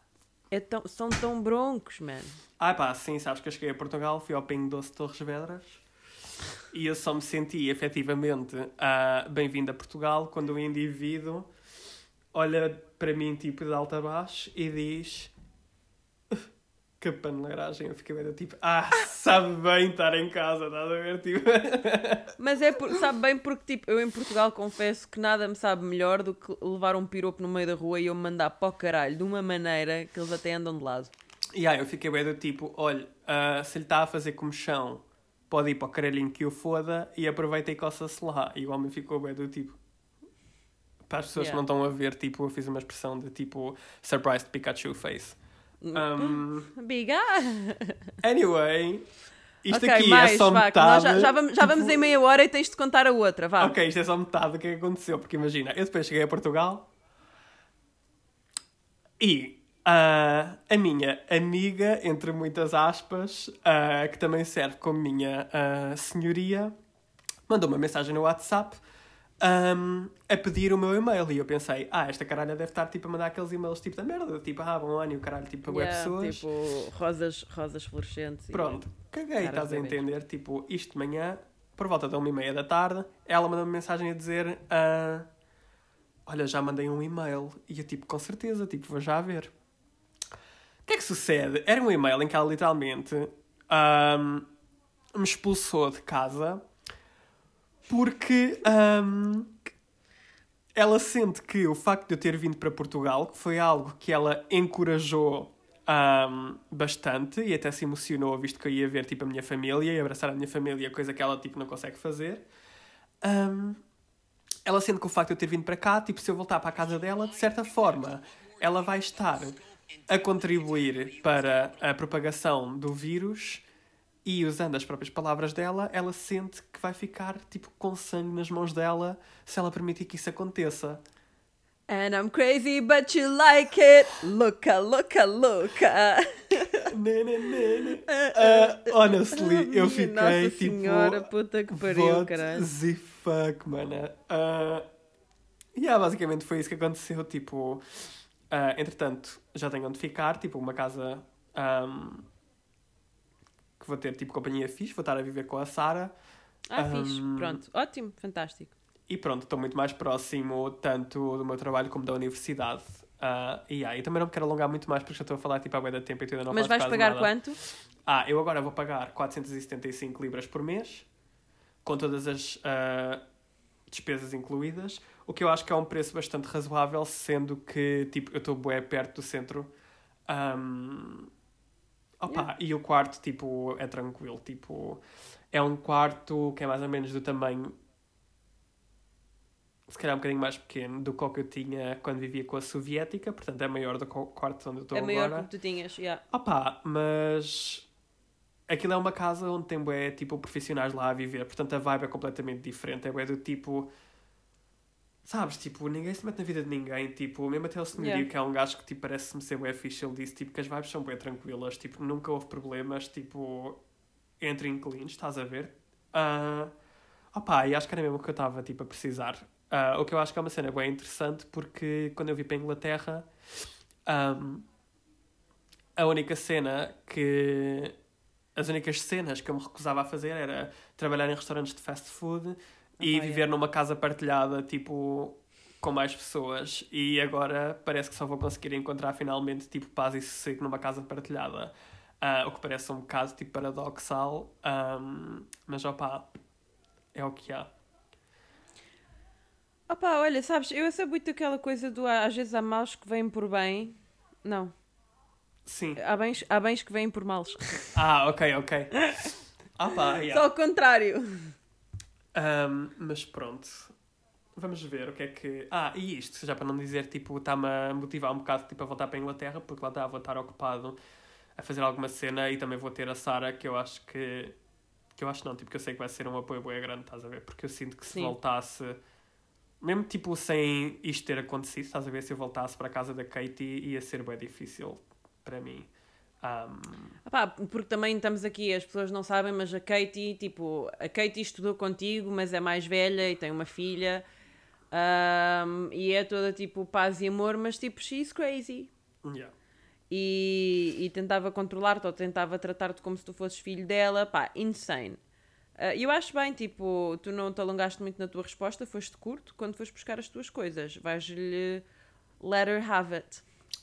é tão, são tão broncos, man. Ah pá, sim, sabes que eu cheguei a Portugal, fui ao Pingo Doce Torres Vedras e eu só me senti efetivamente ah, bem-vindo a Portugal quando o indivíduo olha para mim tipo de alta a baixo e diz que paneleiragem. Eu fiquei bem tipo, ah, sabe bem estar em casa, estás a ver? Tipo... Mas é, por, sabe bem, porque tipo, eu em Portugal confesso que nada me sabe melhor do que levar um piropo no meio da rua e eu me mandar para o caralho de uma maneira que eles até andam de lado. E aí eu fiquei bem do tipo, olha, ah, se lhe está a fazer comichão, pode ir para o caralhinho que o foda e aproveita e coça-se lá. E o homem ficou bem do tipo. Para as pessoas Yeah. que não estão a ver, tipo, eu fiz uma expressão de tipo surprised Pikachu face. Um, Biga! anyway, isto ok, aqui mais, é só vá, metade. já, já vamos, já vamos tipo- em meia hora e tens de contar a outra, vá. Ok, isto é só metade do que é que aconteceu, porque imagina, eu depois cheguei a Portugal e ah, a minha amiga, entre muitas aspas, ah, que também serve como minha ah, senhoria, mandou uma mensagem no WhatsApp ahm, a pedir o meu e-mail. E eu pensei, ah, esta caralha deve estar tipo a mandar aqueles e-mails tipo da merda, tipo, ah, bom ano e o caralho, tipo, a web Yeah, pessoas. Tipo, rosas, rosas fluorescentes. e- Pronto, caguei, Caras estás a entender? Tipo, isto de manhã, por volta da uma e meia da tarde, ela mandou-me mensagem a dizer: ah, Olha, já mandei um e-mail. E eu, tipo, com certeza, tipo, vou já ver. O que é que sucede? Era um e-mail em que ela literalmente ahm, me expulsou de casa porque ahm, ela sente que o facto de eu ter vindo para Portugal, que foi algo que ela encorajou ahm, bastante e até se emocionou, visto que eu ia ver tipo, a minha família e abraçar a minha família, coisa que ela tipo, não consegue fazer. ahm, ela sente que o facto de eu ter vindo para cá, tipo, se eu voltar para a casa dela, de certa forma, ela vai estar a contribuir para a propagação do vírus e usando as próprias palavras dela, ela sente que vai ficar tipo com sangue nas mãos dela se ela permitir que isso aconteça. And I'm crazy, but you like it. Looka, looka, looka. Né, né, né. Ah, honestly, eu fiquei Nossa tipo. senhora, puta que pariu, caralho. the fuck, mana. Uh, yeah, basicamente foi isso que aconteceu. Tipo, ah, entretanto, já tenho onde ficar. Tipo, uma casa ahm, que vou ter tipo companhia fixe. Vou estar a viver com a Sara. Ah, fixe. Um, Pronto. Ótimo, fantástico. E pronto, estou muito mais próximo tanto do meu trabalho como da universidade. Ah, e aí, também não me quero alongar muito mais porque já estou a falar tipo há bem da tempo e tu ainda não Mas vais pagar nada. quanto? Ah, eu agora vou pagar 475 libras por mês, com todas as ah, despesas incluídas, o que eu acho que é um preço bastante razoável, sendo que tipo, eu estou bué perto do centro. Ahm, opa, E o quarto tipo, é tranquilo. Tipo, é um quarto que é mais ou menos do tamanho. Se calhar um bocadinho mais pequeno do que o que eu tinha quando vivia com a soviética, portanto é maior do que o quarto onde eu estou É maior agora. que o que tu tinhas. Yeah. Opa, mas aquilo é uma casa onde tem bué, tipo, profissionais lá a viver, portanto a vibe é completamente diferente. É bué do tipo. Sabes, tipo, ninguém se mete na vida de ninguém, tipo, mesmo até o senhorio, Yeah. que é um gajo que, tipo, parece-me ser bué fixe, ele disse, tipo, que as vibes são bué tranquilas, tipo, nunca houve problemas, tipo, entre inquilinos, estás a ver? Ah, opa, e acho que era mesmo o que eu estava, tipo, a precisar. Ah, o que eu acho que é uma cena bem interessante, porque quando eu vim para a Inglaterra, ahm, a única cena que. As únicas cenas que eu me recusava a fazer era trabalhar em restaurantes de fast food e Ah, viver é. numa casa partilhada, tipo, com mais pessoas. E agora parece que só vou conseguir encontrar finalmente, tipo, paz e sossego numa casa partilhada. Ah, o que parece um bocado, tipo, paradoxal. Ahm, mas, opá, é o que há. Opá, olha, sabes, eu sou muito aquela coisa do às vezes há males que vêm por bem. Não, Sim. há bens, há bens que vêm por males. Ah, ok, ok. Pá, yeah. Só o contrário. Ahm, mas pronto. Vamos ver o que é que. Ah, e isto, já para não dizer, tipo, está-me a motivar um bocado tipo, a voltar para a Inglaterra, porque lá está, vou estar ocupado a fazer alguma cena e também vou ter a Sara, que eu acho que. Que eu acho não, tipo, que eu sei que vai ser um apoio bem grande, estás a ver? Porque eu sinto que se Sim. voltasse. Mesmo tipo sem isto ter acontecido, estás a ver? Se eu voltasse para a casa da Katie, ia ser bem difícil para mim. Ahm, Opá, porque também estamos aqui, as pessoas não sabem, mas a Katie, tipo, a Katie estudou contigo, mas é mais velha e tem uma filha. ahm, e é toda tipo paz e amor, mas tipo, she's crazy. yeah. e, e tentava controlar-te ou tentava tratar-te como se tu fosses filho dela, pá, insane. E eu acho bem, tipo, tu não te alongaste muito na tua resposta, foste curto, quando foste buscar as tuas coisas, vais-lhe let her have it.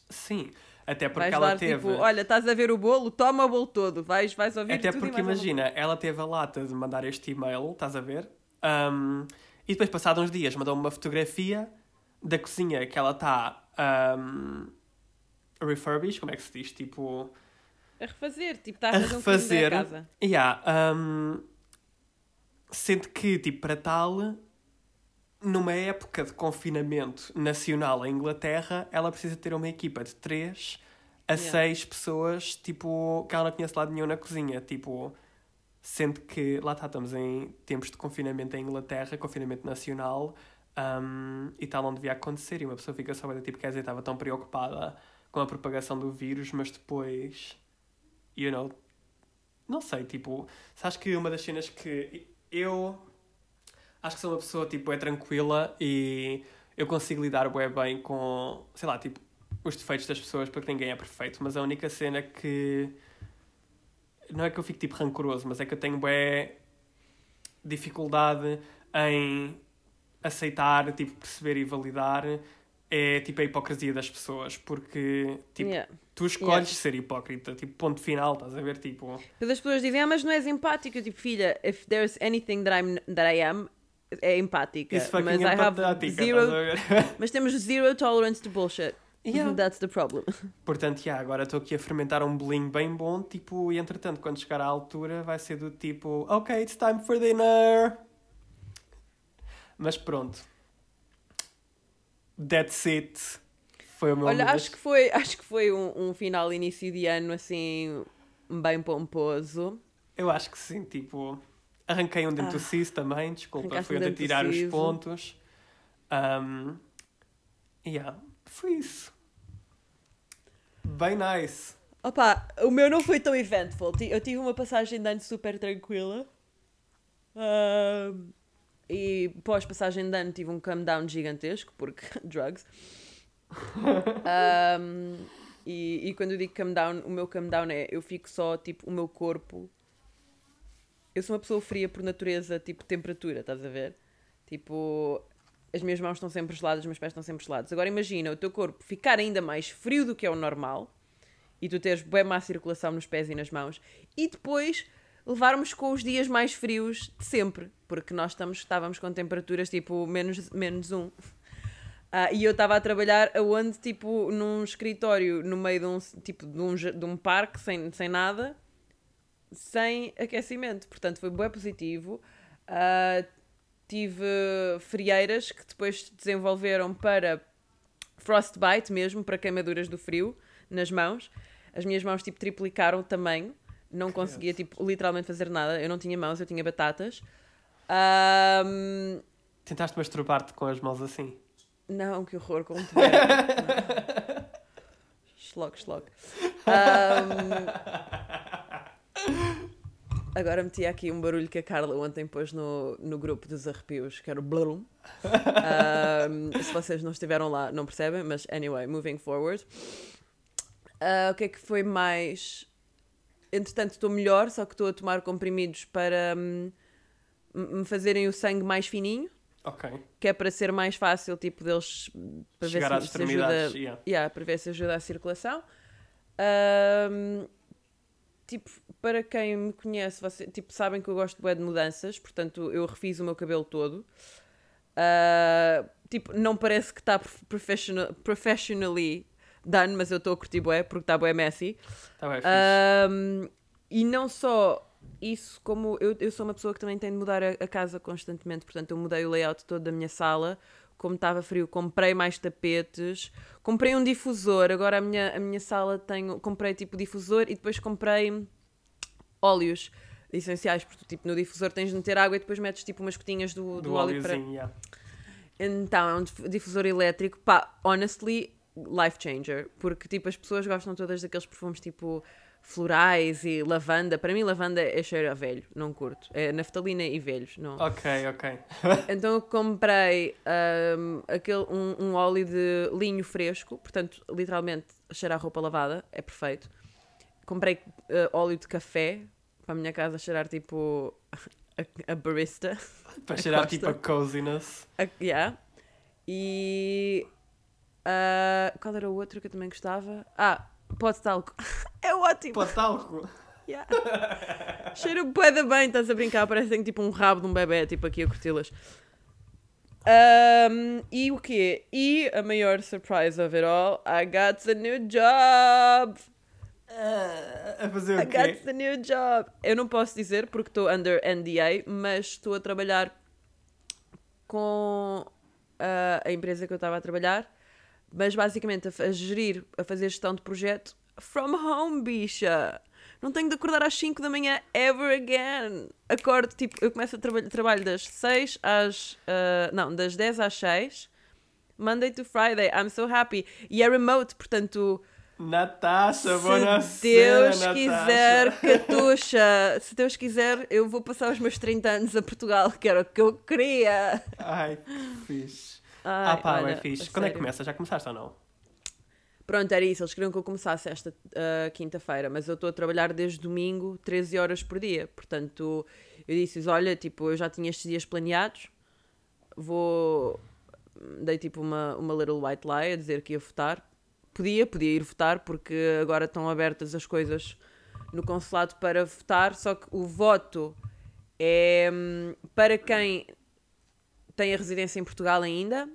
Sim, até porque Vais ela dar, teve. tipo, olha, estás a ver o bolo, toma o bolo todo, vais, vais ouvir Até porque imagina, ela teve a lata de mandar este e-mail, estás a ver? Um, e depois, passados uns dias, mandou-me uma fotografia da cozinha que ela está um, refurbish, como é que se diz? Tipo, A refazer, tipo, está a a um refazer. da casa. Yeah, um, sendo que, tipo, para tal, numa época de confinamento nacional em Inglaterra, ela precisa ter uma equipa de 3 a Yeah. 6 pessoas, tipo, que ela não conhece lado nenhum na cozinha. Tipo, sendo que lá está, estamos em tempos de confinamento em Inglaterra, confinamento nacional, um, e tal não devia acontecer. E uma pessoa fica só tipo, quer dizer, estava tão preocupada com a propagação do vírus, mas depois, you know, não sei, tipo, sabes que uma das cenas que eu acho que sou uma pessoa, tipo, é tranquila e eu consigo lidar bué bem com, sei lá, tipo, os defeitos das pessoas, porque ninguém é perfeito, mas a única cena que não é que eu fico tipo rancoroso, mas é que eu tenho bué dificuldade em aceitar, tipo, perceber e validar é tipo a hipocrisia das pessoas, porque tipo, Yeah. tu escolhes Yeah. ser hipócrita, tipo, ponto final, estás a ver, tipo, as pessoas dizem, ah, mas não és empática. Eu, tipo, filha, if there's anything that, I'm, that I am, é empática. isso Mas I have zero? Mas temos zero tolerance to bullshit. Yeah. That's the problem. Portanto, yeah, agora estou aqui a fermentar um bolinho bem bom, tipo, e entretanto, quando chegar à altura, vai ser do tipo, ok, it's time for dinner. Mas pronto. That's it. Foi o meu Olha, acho que foi, acho que foi um, um final início de ano assim bem pomposo. Eu acho que sim, tipo, arranquei um dente do Ah. siso também, desculpa, fui um onde a do tirar os pontos. Um, yeah, foi isso. Bem nice. Opa, o meu não foi tão eventful. Eu tive uma passagem de ano super tranquila. Ahm, e pós passagem de ano tive um come down gigantesco, porque drugs. Ahm, e, e quando eu digo come down, o meu come down é eu fico só, tipo, o meu corpo. Eu sou uma pessoa fria por natureza, tipo, temperatura, estás a ver? Tipo, as minhas mãos estão sempre geladas, os meus pés estão sempre gelados. Agora imagina o teu corpo ficar ainda mais frio do que é o normal e tu teres bem má circulação nos pés e nas mãos e depois levarmos com os dias mais frios de sempre, porque nós estamos, estávamos com temperaturas tipo menos, menos um. Ah, e eu estava a trabalhar aonde, tipo, num escritório, no meio de um, tipo, de um, de um parque, sem, sem nada, sem aquecimento. Portanto, foi bem positivo. Ah, tive frieiras que depois se desenvolveram para frostbite mesmo, para queimaduras do frio nas mãos. As minhas mãos, tipo, triplicaram o tamanho. Não conseguia, tipo, literalmente fazer nada. Eu não tinha mãos, eu tinha batatas. Ahm, Tentaste masturbar-te com as mãos assim? não, que horror, como tu era. Schlock, schlock. Agora meti aqui um barulho que a Carla ontem pôs no, no grupo dos arrepios, que era o blum. Se vocês não estiveram lá, não percebem, mas anyway, moving forward. Ah, o que é que foi mais? Entretanto, estou melhor, só que estou a tomar comprimidos para hum, me fazerem o sangue mais fininho, Ok. que é para ser mais fácil, tipo, deles para Chegar ver às se, se ajuda, yeah. yeah, para ver se ajuda a circulação. Ahm, tipo, para quem me conhece, você, tipo, sabem que eu gosto bué de mudanças, portanto, eu refiz o meu cabelo todo. Ah, tipo, não parece que está professional, professionally done, mas eu estou a curtir bué, porque está bué messy. Tá bem, fixe. Ahm, e não só isso, como eu, eu sou uma pessoa que também tem de mudar a, a casa constantemente, portanto eu mudei o layout todo da minha sala, como estava frio, comprei mais tapetes, comprei um difusor, agora a minha, a minha sala tem, comprei tipo difusor e depois comprei óleos essenciais, porque tipo no difusor tens de meter água e depois metes tipo umas gotinhas do, do, Do óleo para... yeah. Então, é um dif- difusor elétrico, pá, honestly, life changer. Porque, tipo, as pessoas gostam todas daqueles perfumes, tipo, florais e lavanda. Para mim, lavanda é cheiro a velho, não curto. É naftalina e velhos, não. Ok, ok. Então, eu comprei ahm, aquele, um, um óleo de linho fresco, portanto, literalmente, cheirar a roupa lavada, é perfeito. Comprei ah, óleo de café, para a minha casa cheirar, tipo, a, a barista. Para cheirar tipo a coziness. A- yeah. E. ah, qual era o outro que eu também gostava? Ah, pó de talco. é ótimo! Para talco. Yeah. Cheira bué da bem, estás a brincar? Parece que tem tipo um rabo de um bebê, tipo aqui a curti-las. Ahm, e o quê? E a maior surprise of it all, I got a new job! Ah, a fazer I o got quê? the new job. Eu não posso dizer porque estou under NDA, mas estou a trabalhar com ah, a empresa que eu estava a trabalhar, mas basicamente a, a gerir, a fazer gestão de projeto from home, bicha. Não tenho de acordar às 5 da manhã ever again. Acordo, tipo, eu começo a trabalhar trabalho das 6 às. ah, não, das 10 às 6. Monday to Friday, I'm so happy. E é remote, portanto, Natasha, boa se Deus cena, quiser, Natasha. Catuxa, se Deus quiser, eu vou passar os meus 30 anos a Portugal, que era o que eu queria. Ai, que fixe. Ai, ah pá, olha, é fixe. Quando é que sério. começa? Já começaste ou não? Pronto, era isso. Eles queriam que eu começasse esta ah, quinta-feira, mas eu estou a trabalhar desde domingo, 13 horas por dia. Portanto, eu disse-lhes: Olha, tipo, eu já tinha estes dias planeados, vou. Dei tipo uma, uma little white lie a dizer que ia votar. Podia, podia ir votar, porque agora estão abertas as coisas no consulado para votar, só que o voto é hum, para quem tem a residência em Portugal ainda,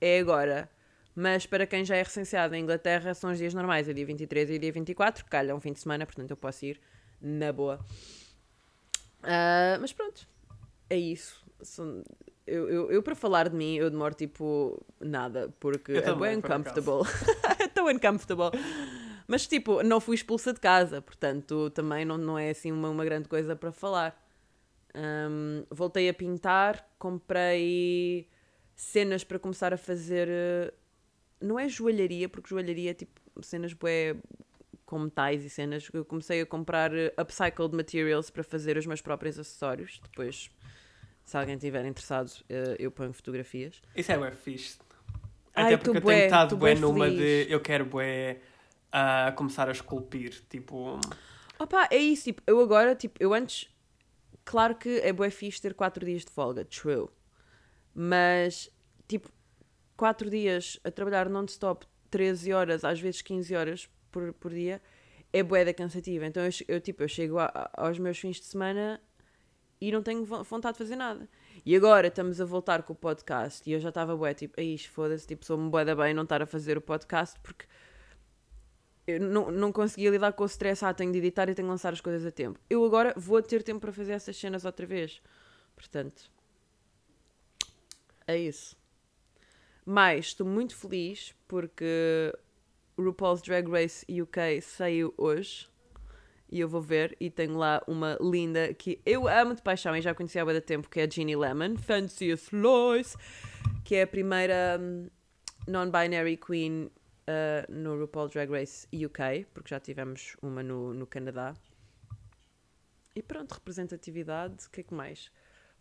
é agora. Mas para quem já é recenseado em Inglaterra, são os dias normais, é dia 23 e dia 24, calha um fim de semana, portanto eu posso ir na boa. Ah, mas pronto, é isso. São- eu, eu, eu, para falar de mim, eu demoro tipo nada, porque Eu é também, bem uncomfortable. É tão uncomfortable. Mas tipo, não fui expulsa de casa, portanto também não, não é assim uma, uma grande coisa para falar. Ahm, voltei a pintar, comprei cenas para começar a fazer. eh, Não é joalharia, porque joalharia é tipo cenas bué com metais e cenas. Eu comecei a comprar eh, upcycled materials para fazer os meus próprios acessórios. Depois, se alguém estiver interessado, eh, eu ponho fotografias. Isso é bué fixe. Ai, Até tô porque eu bué, tenho estado bué bué numa feliz. de eu quero bué a começar a esculpir. Tipo, Opa, é isso, tipo, eu agora, tipo, eu antes, claro que é bué fixe ter 4 dias de folga, true, mas, tipo, 4 dias a trabalhar non-stop, 13 horas, às vezes 15 horas por, por dia, é bué da cansativa, então eu, eu, tipo, eu chego a- aos meus fins de semana e não tenho vo- vontade de fazer nada. E agora estamos a voltar com o podcast e eu já estava bué, tipo, aí foda-se, tipo, sou-me bué da bem não estar a fazer o podcast porque eu não, não conseguia lidar com o stress, ah, tenho de editar e tenho de lançar as coisas a tempo. Eu agora vou ter tempo para fazer essas cenas outra vez. Portanto, é isso. Mas estou muito feliz porque RuPaul's Drag Race UK saiu hoje e eu vou ver e tenho lá uma linda que eu amo de paixão e já conheci há muito tempo que é a Ginny Lemon, Fancy as Lois, que é a primeira hum, non-binary queen uh, no RuPaul Drag Race UK, porque já tivemos uma no, no Canadá. E pronto, representatividade, o que é que mais?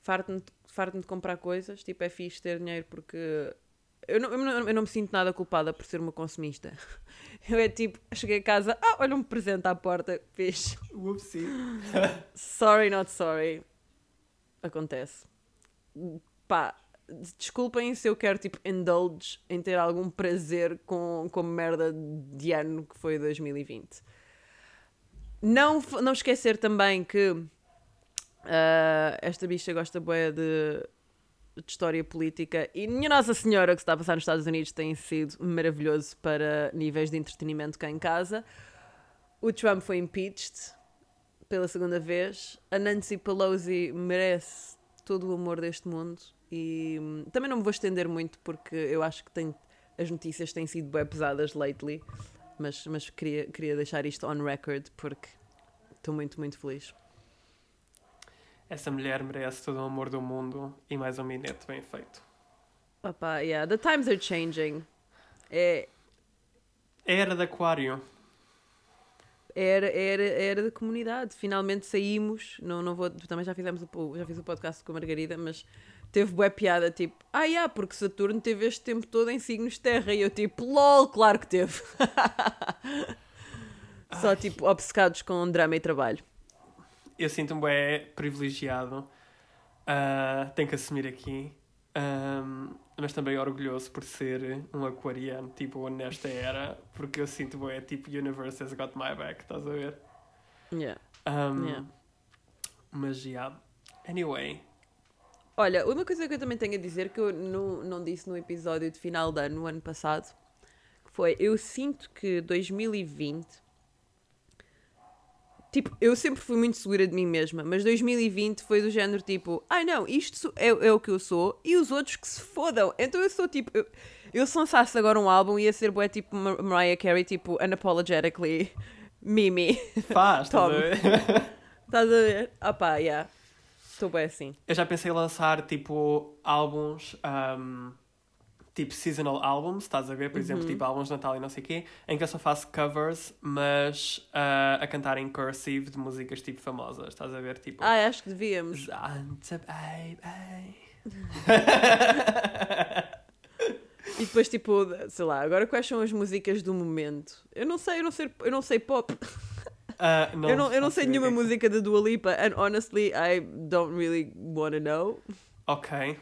Farto-me de, farto de comprar coisas, tipo, é fixe ter dinheiro porque Eu não, eu, não, eu não me sinto nada culpada por ser uma consumista. Eu é tipo, cheguei a casa, ah, olha um presente à porta, fixe. Whoopsie. Sorry, not sorry. Acontece. Pá, desculpem se eu quero tipo indulge em ter algum prazer com, com merda de ano que foi 2020. Não, não esquecer também que ah, esta bicha gosta boa de, de história política e minha Nossa Senhora que se está a passar nos Estados Unidos tem sido maravilhoso para níveis de entretenimento cá em casa. O Trump foi impeached pela segunda vez. A Nancy Pelosi merece todo o amor deste mundo e hum, também não me vou estender muito porque eu acho que tem, as notícias têm sido bem pesadas lately, mas, mas queria, queria deixar isto on record porque estou muito, muito feliz. Essa mulher merece todo o amor do mundo e mais um minete bem feito. Opa, yeah, the times are changing. É, Era de Aquário. era, era, era da comunidade. Finalmente saímos. Não, não vou, também já fizemos o, já fiz o podcast com a Margarida, mas teve boa piada, tipo, ah, yeah, porque Saturno teve este tempo todo em signos de terra. E eu, tipo, lol, claro que teve. Só, tipo, obcecados com drama e trabalho. Eu sinto-me bem privilegiado. Ah, tenho que assumir aqui. Ahm, mas também orgulhoso por ser um aquariano, tipo, nesta era. Porque eu sinto bem, tipo, Universe has got my back, estás a ver? Yeah. Ahm, Yeah. Mas, yeah. Anyway. Olha, uma coisa que eu também tenho a dizer que eu não, não disse no episódio de final de ano, no ano passado, foi, eu sinto que 2020 Tipo, eu sempre fui muito segura de mim mesma, mas 2020 foi do género tipo, ai não, isto é, é o que eu sou e os outros que se fodam. Então eu sou tipo, eu, eu se lançasse agora um álbum ia ser bué tipo Mar- Mariah Carey, tipo unapologetically Mimi. Faz, estás a ver? Estás a ver? Ah yeah. Estou bem assim. Eu já pensei em lançar tipo álbuns, ahm, tipo seasonal albums, estás a ver? Por exemplo, Uhum. tipo álbuns de Natal e não sei o quê, em que eu só faço covers, mas ah, a cantar em cursive de músicas tipo famosas, estás a ver? Tipo. Ah, acho que devíamos. Zanta baby. E depois, tipo, sei lá, agora quais são as músicas do momento? Eu não sei, eu não sei, eu não sei pop. Ah, eu não, eu não sei nenhuma música da Dua Lipa, and honestly, I don't really wanna know. Ok.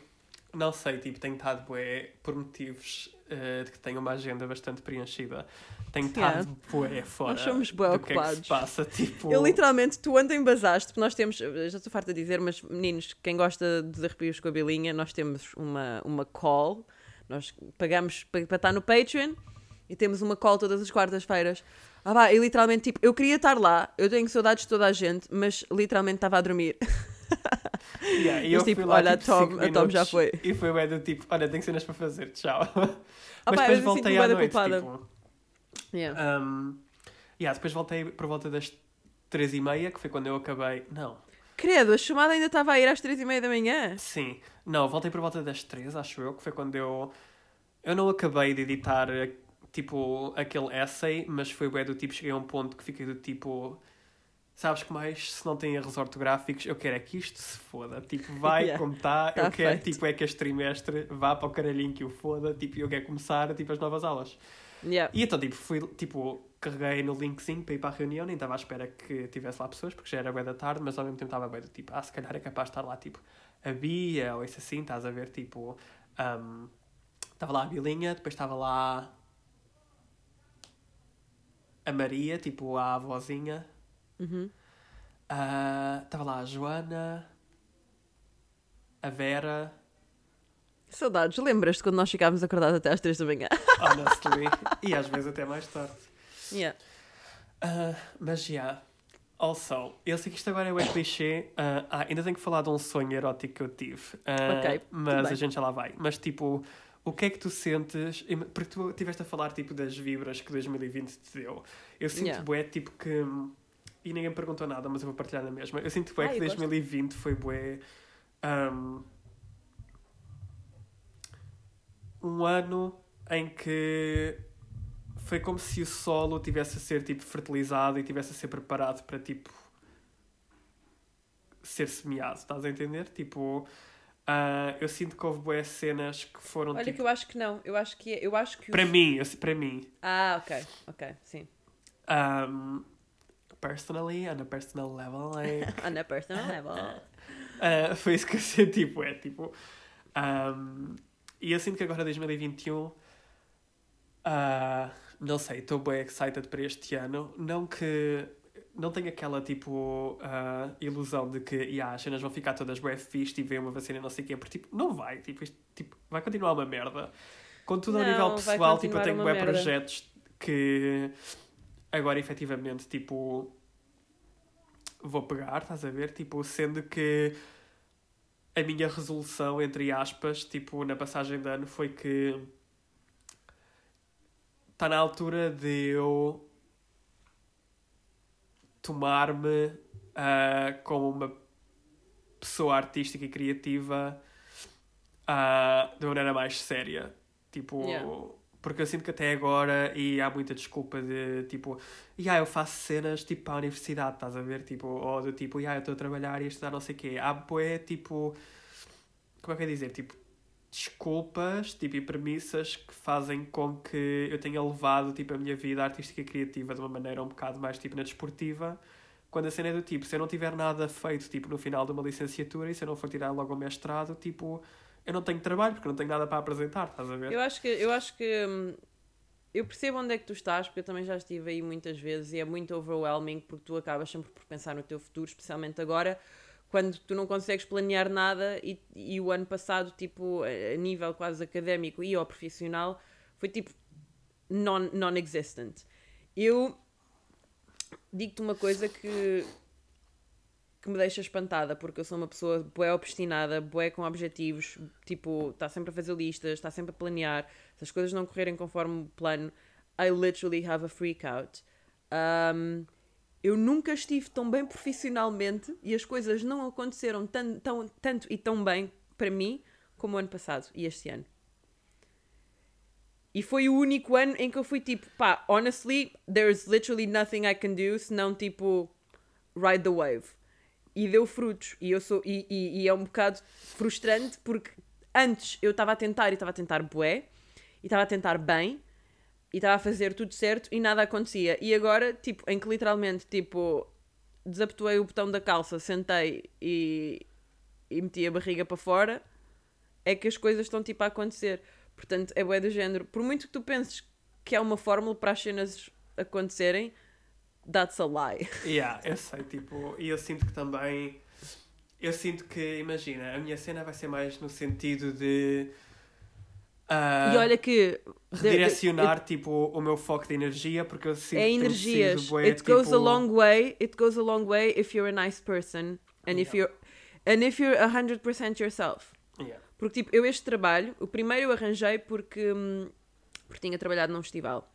Não sei, tipo, tenho estado bué por motivos eh, de que tenho uma agenda bastante preenchida. Tenho Yeah. estado bué fora somos bué do que é que ocupados. passa, tipo... Eu literalmente, tu ontem basaste, porque nós temos, já estou farta de dizer, mas meninos, quem gosta dos arrepios com a bilinha, nós temos uma, uma call, nós pagamos para, para estar no Patreon e temos uma call todas as quartas-feiras. Ah pá, e literalmente, tipo, eu queria estar lá, eu tenho saudades de toda a gente, mas literalmente estava a dormir. Yeah, e Mas, eu tipo, fui lá, olha, a tipo, Tom- cinco a Tom já foi. E foi bem do tipo, olha, tenho cenas para fazer, tchau. Ah Mas pá, depois eu voltei à noite, tipo... Yeah. Um, yeah, depois voltei por volta das três e meia, que foi quando eu acabei... Não, Credo, a chamada ainda estava a ir às três e meia da manhã. sim. Não, voltei por volta das três, acho eu, que foi quando eu... Eu não acabei de editar, tipo, aquele essay, mas foi bem do tipo, cheguei a um ponto que fiquei do tipo... Sabes que mais, se não tem erros ortográficos, eu quero é que isto se foda. Tipo, vai Yeah. como está, Tá eu quero, feito. tipo, é que este trimestre vá para o caralhinho que o foda, tipo, eu quero começar, tipo, as novas aulas. Yeah. E então, tipo, fui, tipo, carreguei no linkzinho para ir para a reunião, nem estava à espera que tivesse lá pessoas, porque já era bem da tarde, mas ao mesmo tempo estava bem do tipo, ah, se calhar é capaz de estar lá, tipo, a Bia, ou isso assim, estás a ver, tipo, um, estava lá a Bilinha, depois estava lá a Maria, tipo, a avózinha, Uhum. ah, estava lá a Joana, a Vera, Saudades, lembras-te quando nós ficávamos acordados até às três da manhã? honestly, e às vezes até mais tarde. Yeah. Ah, mas já. Also, eu sei que isto agora é bem clichê. ah, ah, ainda tenho que falar de um sonho erótico que eu tive. Ah, Ok, mas a gente já lá vai. Mas tipo, o que é que tu sentes? Porque tu estiveste a falar tipo das vibras que 2020 te deu. Eu sinto Yeah. bué tipo que. E ninguém me perguntou nada, mas eu vou partilhar na mesma. Eu sinto bué Ah, que eu gosto. 2020 foi bué. ahm, um ano em que foi como se o solo tivesse a ser tipo fertilizado e tivesse a ser preparado para tipo ser semeado, estás a entender? Tipo, Ah, eu sinto que houve boas cenas que foram Olha tipo. que eu acho que não. Eu acho que é- eu acho que Para os- mim, eu- para mim. Ah, ok, ok, sim. Um, personally, on a personal level, like, On a personal level. uh, foi isso que eu senti, tipo, é tipo. um, e eu sinto que agora 2021. uh, não sei, estou bem excited para este ano. Não que. Não tenho aquela tipo uh, ilusão de que yeah, as cenas vão ficar todas bem fixe e ver uma vacina e não sei o quê, porque tipo, não vai, tipo, isto, tipo, vai continuar uma merda. Contudo, a Não, nível vai pessoal, tipo, eu tenho merda. projetos que agora efetivamente, tipo, vou pegar, estás a ver? Tipo, sendo que a minha resolução, entre aspas, tipo, na passagem de ano foi que está na altura de eu tomar-me ah, como uma pessoa artística e criativa ah, de maneira mais séria. Tipo, Yeah. porque eu sinto que até agora, e há muita desculpa de tipo, yeah, eu faço cenas tipo para a universidade, estás a ver? Tipo, ou do tipo, yeah, eu estou a trabalhar e a estudar não sei o quê. Há bué, tipo, como é que é dizer? Tipo, desculpas tipo, e premissas que fazem com que eu tenha levado tipo, a minha vida artística e criativa de uma maneira um bocado mais tipo, na desportiva. Quando a cena é do tipo, se eu não tiver nada feito tipo, no final de uma licenciatura e se eu não for tirar logo o mestrado, tipo, eu não tenho trabalho porque não tenho nada para apresentar, estás a ver? Eu acho que eu acho que hum, eu percebo onde é que tu estás, porque eu também já estive aí muitas vezes e é muito overwhelming porque tu acabas sempre por pensar no teu futuro, especialmente agora, quando tu não consegues planear nada e, e o ano passado, tipo, a nível quase académico e ou profissional, foi tipo non- non-existent. eu digo-te uma coisa que que me deixa espantada, porque eu sou uma pessoa bué obstinada, bué com objetivos, tipo, está sempre a fazer listas, está sempre a planear. Se as coisas não correrem conforme o plano, I literally have a freak out. Um, eu nunca estive tão bem profissionalmente e as coisas não aconteceram tan, tão, tanto e tão bem para mim como o ano passado e este ano. E foi o único ano em que eu fui tipo, pá, honestly, there's literally nothing I can do senão tipo, ride the wave. E deu frutos. E, eu sou, e, e, e é um bocado frustrante porque antes eu estava a tentar e estava a tentar bué, e estava a tentar bem, e estava a fazer tudo certo e nada acontecia. E agora, tipo, em que literalmente, tipo, desabotoei o botão da calça, sentei e, e meti a barriga para fora, é que as coisas estão tipo a acontecer. Portanto, é bué do género. Por muito que tu penses que é uma fórmula para as cenas acontecerem, that's a lie. Yeah, eu sei, tipo, e eu sinto que também. Eu sinto que, imagina, a minha cena vai ser mais no sentido de. Ah, e olha que. redirecionar, tipo, o meu foco de energia, porque eu sinto é que energias. bué, It goes tipo, a long way. It goes a long way if you're a nice person and if you're and if you're 100% yourself. yeah. Porque tipo, eu este trabalho, o primeiro eu arranjei porque hum, porque tinha trabalhado num festival.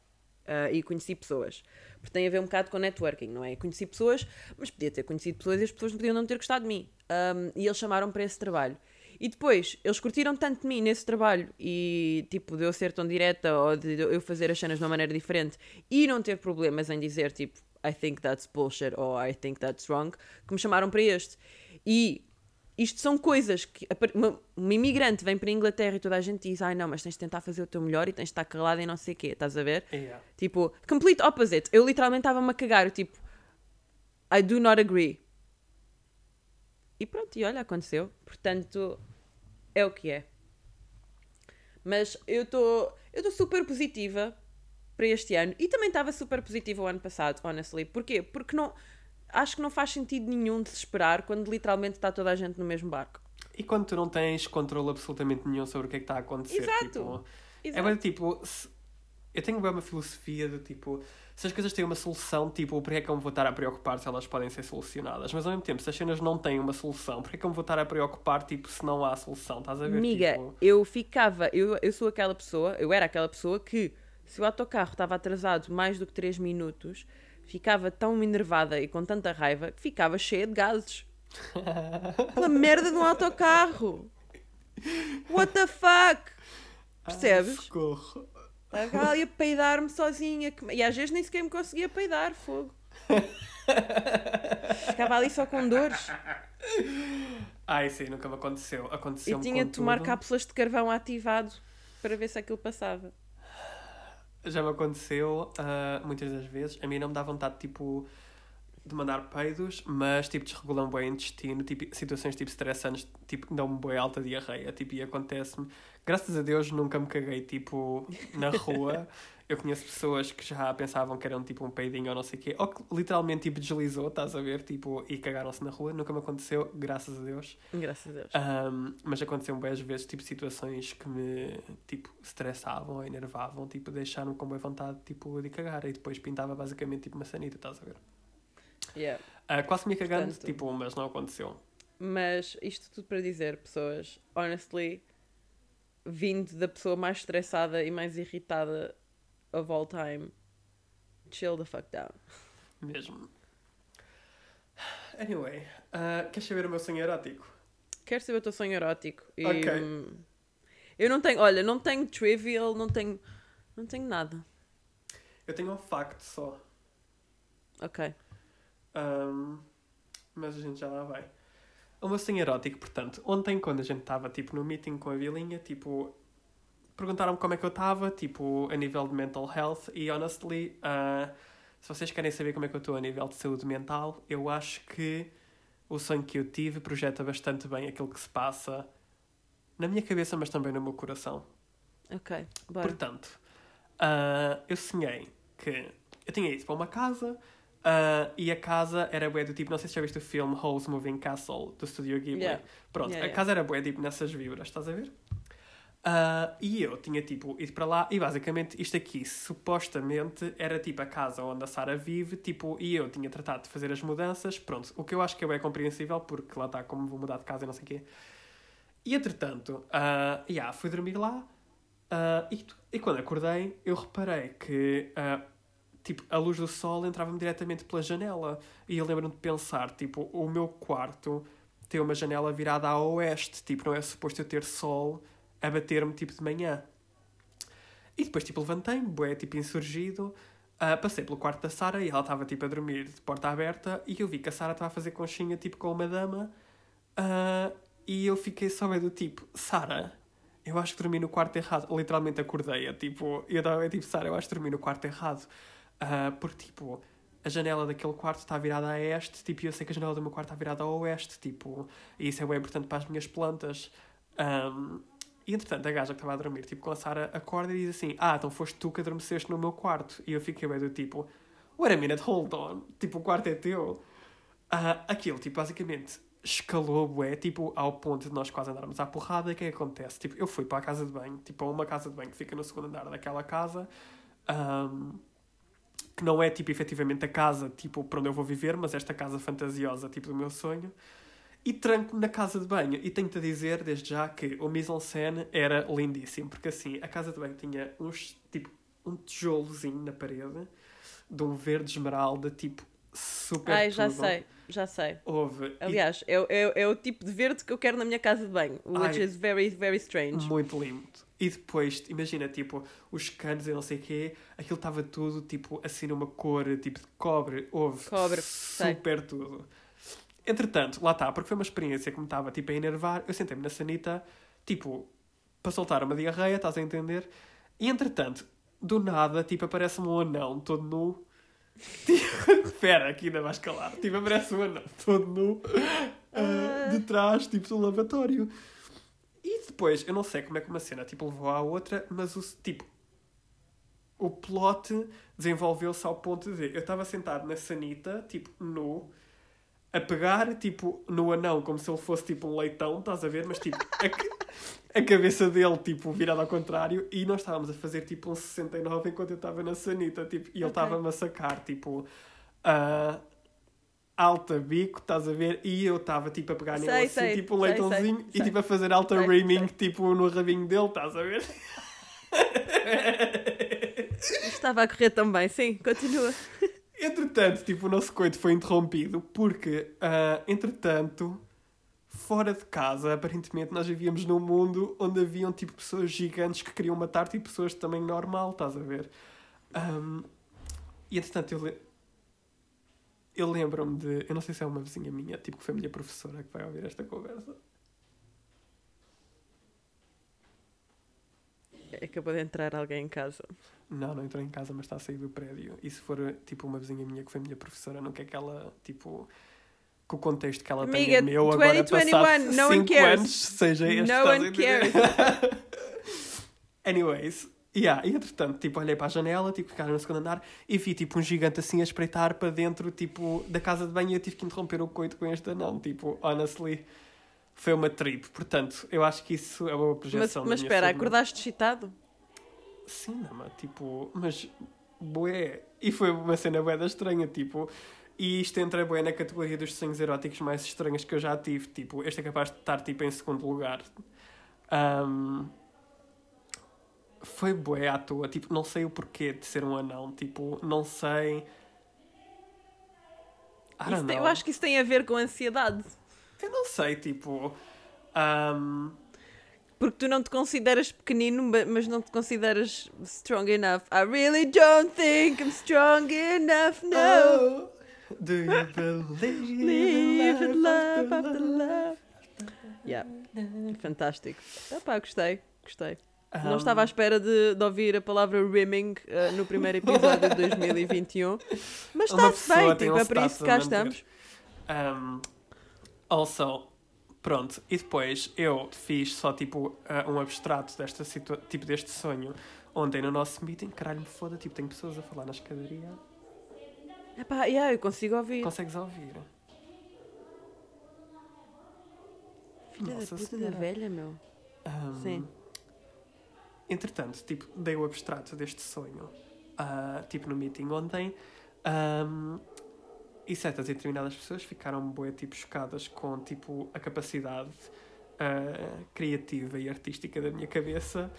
ah, e conheci pessoas. Porque tem a ver um bocado com networking, não é? Conheci pessoas, mas podia ter conhecido pessoas e as pessoas podiam não ter gostado de mim. Um, e eles chamaram para esse trabalho. E depois, eles curtiram tanto de mim nesse trabalho e, tipo, de eu ser tão direta ou de eu fazer as cenas de uma maneira diferente e não ter problemas em dizer, tipo, I think that's bullshit ou I think that's wrong, que me chamaram para este. E isto são coisas que uma, uma imigrante vem para a Inglaterra e toda a gente diz, ai não, mas tens de tentar fazer o teu melhor e tens de estar calada e não sei o quê, estás a ver? Yeah. Tipo, complete opposite. Eu literalmente estava-me a cagar, tipo, I do not agree. E pronto, e olha, aconteceu. Portanto, é o que é. Mas eu estou eu estou super positiva para este ano e também estava super positiva o ano passado, honestly. Porquê? Porque não acho que não faz sentido nenhum de se esperar quando literalmente está toda a gente no mesmo barco. E quando tu não tens controle absolutamente nenhum sobre o que é que está a acontecer, Exato. tipo, é Exato. bem tipo, se- eu tenho bem uma filosofia de tipo, se as coisas têm uma solução, tipo, porque é que eu me vou estar a preocupar se elas podem ser solucionadas? Mas ao mesmo tempo, se as cenas não têm uma solução, porque é que eu me vou estar a preocupar, tipo, se não há solução? Estás a ver? Amiga, Tipo, eu ficava, eu, eu sou aquela pessoa, eu era aquela pessoa que se o autocarro estava atrasado mais do que 3 minutos, ficava tão enervada e com tanta raiva que ficava cheia de gases. Pela merda de um autocarro! What the fuck? Percebes? Ah, socorro. Estava ali a peidar-me sozinha. E às vezes nem sequer me conseguia peidar, fogo. Ficava ali só com dores. Ai, sim, nunca me aconteceu. Aconteceu E tinha de tomar cápsulas de carvão ativado para ver se aquilo passava. Já me aconteceu ah, muitas das vezes. A mim não me dá vontade, tipo, de mandar peidos, mas, tipo, desregulam bem o intestino. Tipo, situações, tipo, estressantes, tipo, dão-me boa alta diarreia. Tipo, e acontece-me. Graças a Deus nunca me caguei, tipo, na rua. Eu conheço pessoas que já pensavam que eram, tipo, um peidinho ou não sei o quê. Ou que literalmente, tipo, deslizou, estás a ver? Tipo, e cagaram-se na rua. Nunca me aconteceu, graças a Deus. Graças a Deus. Um, mas aconteceu várias vezes, tipo, situações que me, tipo, estressavam ou enervavam, tipo, deixaram-me com boa vontade, tipo, de cagar. E depois pintava basicamente, tipo, uma sanita, estás a ver? Yeah. Ah, quase me cagando, Portanto- tipo, mas não aconteceu. Mas isto tudo para dizer, pessoas, honestly, vindo da pessoa mais estressada e mais irritada of all time, chill the fuck down. Mesmo. Anyway, ah, queres saber o meu sonho erótico? Quero saber o teu sonho erótico. E, Ok. hum, eu não tenho, olha, não tenho trivial, não tenho, não tenho nada. Eu tenho um facto só. Ok. Um, mas a gente já lá vai. O meu sonho erótico, portanto, ontem quando a gente estava tipo no meeting com a Vilinha, tipo, perguntaram-me como é que eu estava, tipo, a nível de mental health e honestly, ah, se vocês querem saber como é que eu estou a nível de saúde mental, eu acho que o sonho que eu tive projeta bastante bem aquilo que se passa na minha cabeça, mas também no meu coração. Ok. Bora. Portanto, ah, eu sonhei que eu tinha ido para uma casa ah, e a casa era bué do tipo, não sei se já viste o filme Holes Moving Castle do Studio Ghibli. Yeah. Pronto, Yeah, a yeah. casa era bué tipo nessas vibras, estás a ver? Ah, e eu tinha tipo ido para lá e basicamente isto aqui supostamente era tipo a casa onde a Sara vive, tipo, e eu tinha tratado de fazer as mudanças, pronto, o que eu acho que é bem compreensível porque lá está como vou mudar de casa e não sei o quê. E entretanto, ah, yeah, fui dormir lá ah, e, e quando acordei eu reparei que ah, tipo, a luz do sol entrava-me diretamente pela janela e eu lembro-me de pensar, tipo, o meu quarto tem uma janela virada a oeste, tipo, não é suposto eu ter sol a bater-me tipo de manhã. E depois tipo levantei-me, bué, tipo insurgido, ah, passei pelo quarto da Sara e ela estava tipo a dormir de porta aberta e eu vi que a Sara estava a fazer conchinha tipo com uma dama ah, e eu fiquei só bem do tipo, Sara, eu acho que dormi no quarto errado. Literalmente acordei, tipo, e eu estava tipo, Sara, eu acho que dormi no quarto errado. Ah, porque tipo, a janela daquele quarto está virada a este, tipo, eu sei que a janela do meu quarto está virada a oeste, tipo, e isso é bem importante para as minhas plantas. Ahm, e entretanto, a gaja que estava a dormir, tipo, com a Sara, acorda e diz assim: Ah, então foste tu que adormeceste no meu quarto. E eu fiquei bem do tipo: Wait a minute, hold on. Tipo, o quarto é teu. Ah, aquilo, tipo, basicamente escalou, bué, tipo, ao ponto de nós quase andarmos à porrada. E o que é que acontece? Tipo, eu fui para a casa de banho, tipo, a uma casa de banho que fica no segundo andar daquela casa. ahm, que não é, tipo, efetivamente a casa, tipo, para onde eu vou viver, mas esta casa fantasiosa, tipo, do meu sonho. E tranco-me na casa de banho. E tenho-te a dizer, desde já, que o mise-en-scène era lindíssimo. Porque, assim, a casa de banho tinha uns, tipo, um tijolozinho na parede, de um verde esmeralda, tipo, super Ai, já tudo. sei, já sei. Houve. e Aliás, é, o- é, o- é o tipo de verde que eu quero na minha casa de banho, which Ai. is very, very strange. Muito lindo. E depois, imagina, tipo, os canos e não sei o quê, aquilo estava tudo, tipo, assim numa cor, tipo, de cobre. Houve Cobre, sei. super tudo. Entretanto, lá está, porque foi uma experiência que me estava, tipo, a enervar, eu sentei-me na sanita, tipo, para soltar uma diarreia, estás a entender? E, entretanto, do nada, tipo, aparece-me um anão todo nu. Espera, aqui ainda vai escalar. Tipo, aparece um anão todo nu, ah, de trás, tipo, do lavatório. E depois, eu não sei como é que uma cena tipo, levou à outra, mas o, tipo, o plot desenvolveu-se ao ponto de eu estava sentado na sanita, tipo, nu, a pegar, tipo, no anão, como se ele fosse, tipo, um leitão, estás a ver? Mas, tipo, a, a cabeça dele, tipo, virada ao contrário, e nós estávamos a fazer, tipo, um 69 enquanto eu estava na sanita, tipo, e ele Ok. estava-me a sacar, tipo, a alta bico, estás a ver? E eu estava, tipo, a pegar nele Sei, assim, sei, tipo, um sei, leitãozinho, e, sei. tipo, a fazer alta sei. tipo, no rabinho dele, estás a ver? Estava a correr tão bem, sim, continua. Entretanto, tipo, o nosso coito foi interrompido porque, ah, entretanto, fora de casa, aparentemente nós vivíamos num mundo onde haviam, tipo, pessoas gigantes que queriam matar, tipo, pessoas tamanho normal, estás a ver? Ahm, e, entretanto, eu... eu lembro-me de. Eu não sei se é uma vizinha minha, tipo que foi a minha professora que vai ouvir esta conversa. Acabou de entrar alguém em casa. Não, não entrou em casa, mas está a sair do prédio. E se for tipo uma vizinha minha que foi a minha professora, não quer que ela, tipo, com o contexto que ela tem Amiga, é meu agora 2021, passado no one 5 cares. anos, seja este. No one cares. Anyways, yeah, e entretanto, tipo, olhei para a janela, tipo, ficava no segundo andar e vi, tipo, um gigante assim a espreitar para dentro, tipo, da casa de banho e eu tive que interromper o coito com este anão, tipo, honestly, foi uma trip. Portanto, eu acho que isso é uma Mas, projeção mas minha espera, acordaste excitado? Sim, não, mas tipo, mas bué. E foi uma cena bué da estranha, tipo, e isto entra bué na categoria dos sonhos eróticos mais estranhos que eu já tive, tipo, este é capaz de estar tipo em segundo lugar. Ahm, foi bué à toa, tipo, não sei o porquê de ser um anão, tipo, não sei. Isso tem- eu acho que isso tem a ver com ansiedade. Eu não sei, tipo. ahm, Porque tu não te consideras pequenino, ma- mas não te consideras strong enough. I really don't think I'm strong enough, no. oh, do you believe in love after love. Yeah. Fantástico. Epá, gostei, gostei. Não Um, estava à espera de, de ouvir a palavra rimming uh, no primeiro episódio de 2021. Mas está-se pessoa bem, tipo, é para isso que cá estamos. Um, also, pronto, e depois eu fiz só tipo uh, um abstrato desta tipo deste sonho. Ontem no nosso meeting, caralho, me foda, tipo, tem pessoas a falar na escadaria. Epá, yeah, eu consigo ouvir. Consegues ouvir? Filha Nossa da puta Senhora. da velha, meu. Um, Sim. Entretanto, tipo, dei o abstrato deste sonho, ah, tipo, no meeting ontem, ahm, e certas e determinadas pessoas ficaram bué, tipo, chocadas com, tipo, a capacidade ah, criativa e artística da minha cabeça,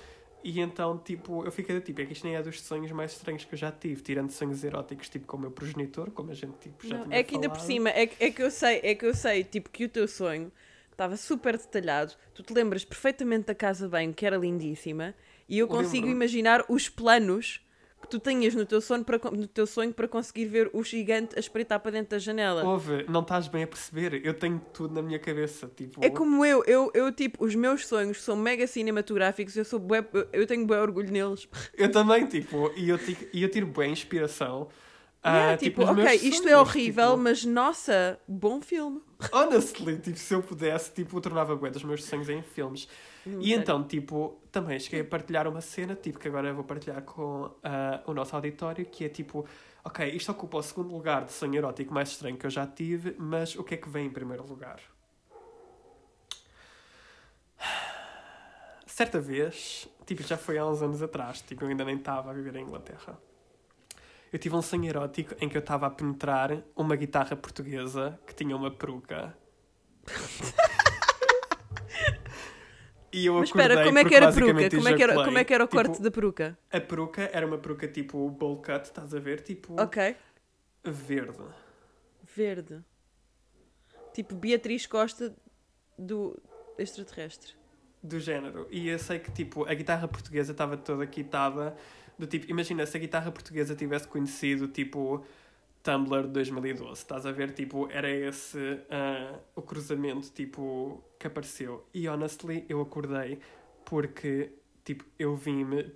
e então, tipo, eu fiquei tipo, é que isto nem é dos sonhos mais estranhos que eu já tive, tirando sonhos eróticos, tipo, com o meu progenitor, como a gente, tipo, já Não, é que ainda por cima, é que, é que eu sei, é que eu sei, tipo, que o teu sonho estava super detalhado. Tu te lembras perfeitamente da casa de banho, que era lindíssima, e eu consigo imaginar os planos que tu tinhas no teu, sonho para, no teu sonho para conseguir ver o gigante a espreitar para dentro da janela. Ouve, não estás bem a perceber, eu tenho tudo na minha cabeça, tipo... É como eu, eu, eu, tipo, os meus sonhos são mega cinematográficos, eu sou bué, eu- tenho bué orgulho neles. Eu também, tipo, e eu, ti- e eu tiro bem inspiração. Yeah, ah, tipo, nos ok, meus isto é sonhos, horrível, tipo, mas nossa, bom filme. Honestly, tipo, se eu pudesse, tipo, eu tornava bué dos meus sonhos em filmes. Hum, E sério. então, tipo, também cheguei a partilhar uma cena, tipo, que agora eu vou partilhar com ah, o nosso auditório, que é tipo, ok, isto ocupa o segundo lugar de sonho erótico mais estranho que eu já tive, mas o que é que vem em primeiro lugar? Certa vez, tipo, já foi há uns anos atrás, tipo, eu ainda nem estava a viver em Inglaterra. Eu tive um sonho erótico em que eu estava a penetrar uma guitarra portuguesa que tinha uma peruca. e eu Mas espera, como é que era a peruca? Como é que era, como é que era o corte Tipo, da peruca? A peruca era uma peruca tipo bowl cut, estás a ver? Tipo Ok. verde. Verde. Tipo Beatriz Costa do extraterrestre. Do género. E eu sei que tipo a guitarra portuguesa estava toda quitada. Do tipo, imagina se a guitarra portuguesa tivesse conhecido tipo Tumblr de 2012, estás a ver? Tipo, era esse ah, o cruzamento tipo que apareceu. E honestly, eu acordei porque tipo eu vi-me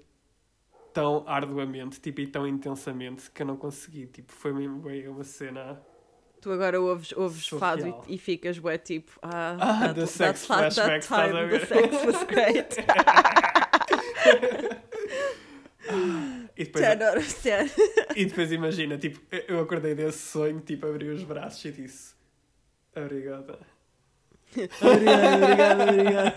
tão arduamente tipo, e tão intensamente que eu não consegui. Tipo, foi mesmo bem uma cena. Tu agora ouves, ouves fado e, e ficas bué tipo ah, Ah, that- the that sex that flashbacks, estás a ver? the sex was great. E depois, e depois imagina, tipo, eu- acordei desse sonho, tipo, abri os braços e disse obrigada. obrigado, obrigado, obrigado.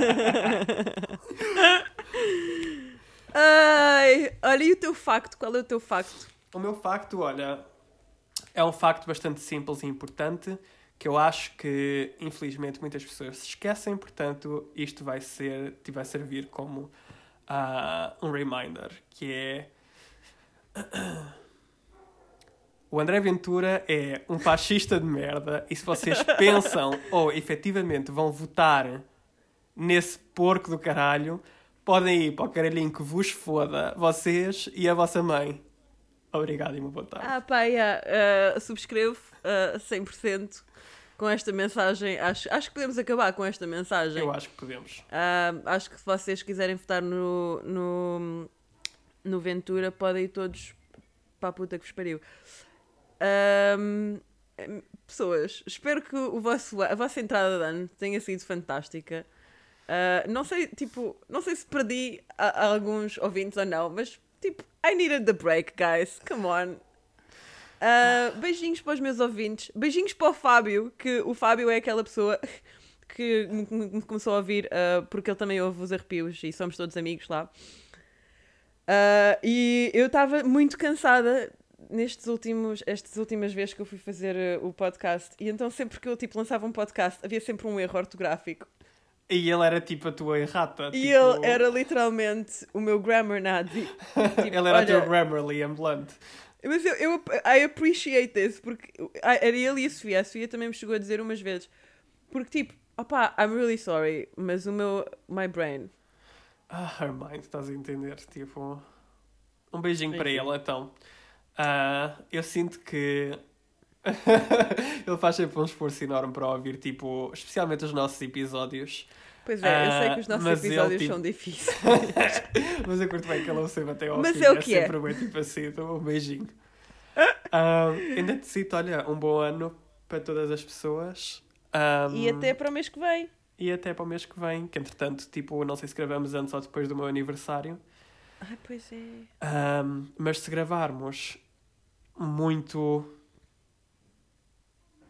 Ai, olha, e o teu facto? Qual é o teu facto? O meu facto, olha, é um facto bastante simples e importante que eu acho que, infelizmente, muitas pessoas se esquecem, portanto, isto vai ser, te vai servir como ah, um reminder, que é... O André Ventura é um fascista de merda e se vocês pensam ou efetivamente vão votar nesse porco do caralho, podem ir para o caralhinho que vos foda, vocês e a vossa mãe. Obrigado e uma boa tarde. Ah, pá, yeah, uh, subscrevo uh, 100% com esta mensagem. Acho, acho que podemos acabar com esta mensagem. Eu acho que podemos. Uh, acho que se vocês quiserem votar no, no, no Ventura, podem ir todos para a puta que vos pariu. Um, pessoas, espero que o vosso, a vossa entrada de ano tenha sido fantástica. Uh, não sei, tipo, não sei se perdi a, a alguns ouvintes ou não, mas tipo, I needed the break, guys. Come on. Uh, beijinhos para os meus ouvintes. Beijinhos para o Fábio, que o Fábio é aquela pessoa que me, me começou a ouvir uh, porque ele também ouve os arrepios e somos todos amigos lá. Uh, e eu estava muito cansada nestes últimos, estas últimas vezes que eu fui fazer uh, o podcast. E então sempre que eu tipo, lançava um podcast havia sempre um erro ortográfico. E ele era tipo a tua errata. E tipo... ele era literalmente o meu grammar nazi. Tipo, ele era o teu Grammarly Blunt. Mas eu, eu I appreciate this, porque era ele e a Sofia. A Sofia também me chegou a dizer umas vezes. Porque tipo, opá, I'm really sorry, mas o meu, my brain. Ah, her mind, estás a entender? Tipo, um beijinho para ele então. Uh, eu sinto que ele faz sempre um esforço enorme para ouvir, tipo, especialmente os nossos episódios. Pois é, eu sei que os nossos uh, episódios ele, tipo... são difíceis. mas eu curto bem que ele ouça até ao mas fim. É o é que é. sempre bem tipo assim, então um beijinho. Uh, ainda te cito, olha, um bom ano para todas as pessoas. Um, e até para o mês que vem. E até para o mês que vem, que entretanto, tipo, não sei se gravamos antes ou depois do meu aniversário. Ai, pois é. Um, mas se gravarmos muito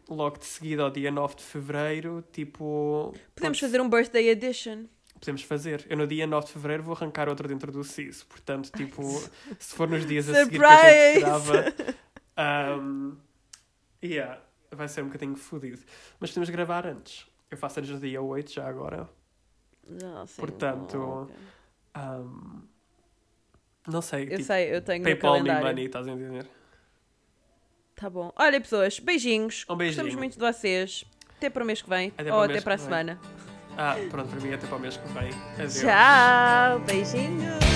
logo de seguida ao dia 9 de fevereiro, tipo. Podemos fazer um birthday edition. Podemos fazer. Eu no dia 9 de fevereiro vou arrancar outra dentro do CIS. Portanto, tipo, se for nos dias a seguir que a gente grava. Um, yeah, vai ser um bocadinho fodido. Mas podemos gravar antes. Eu faço anos no dia 8 já agora. Não, sim, Portanto, um, não sei. Eu tipo, sei, eu tenho PayPal no me money, estás a entender? Tá bom. Olha, pessoas, beijinhos. Um beijinho. Gostamos muito de vocês. Até para o mês que vem. Até ou até para a semana. Ah, pronto, para mim até para o mês que vem. Adeus. Tchau. Beijinhos.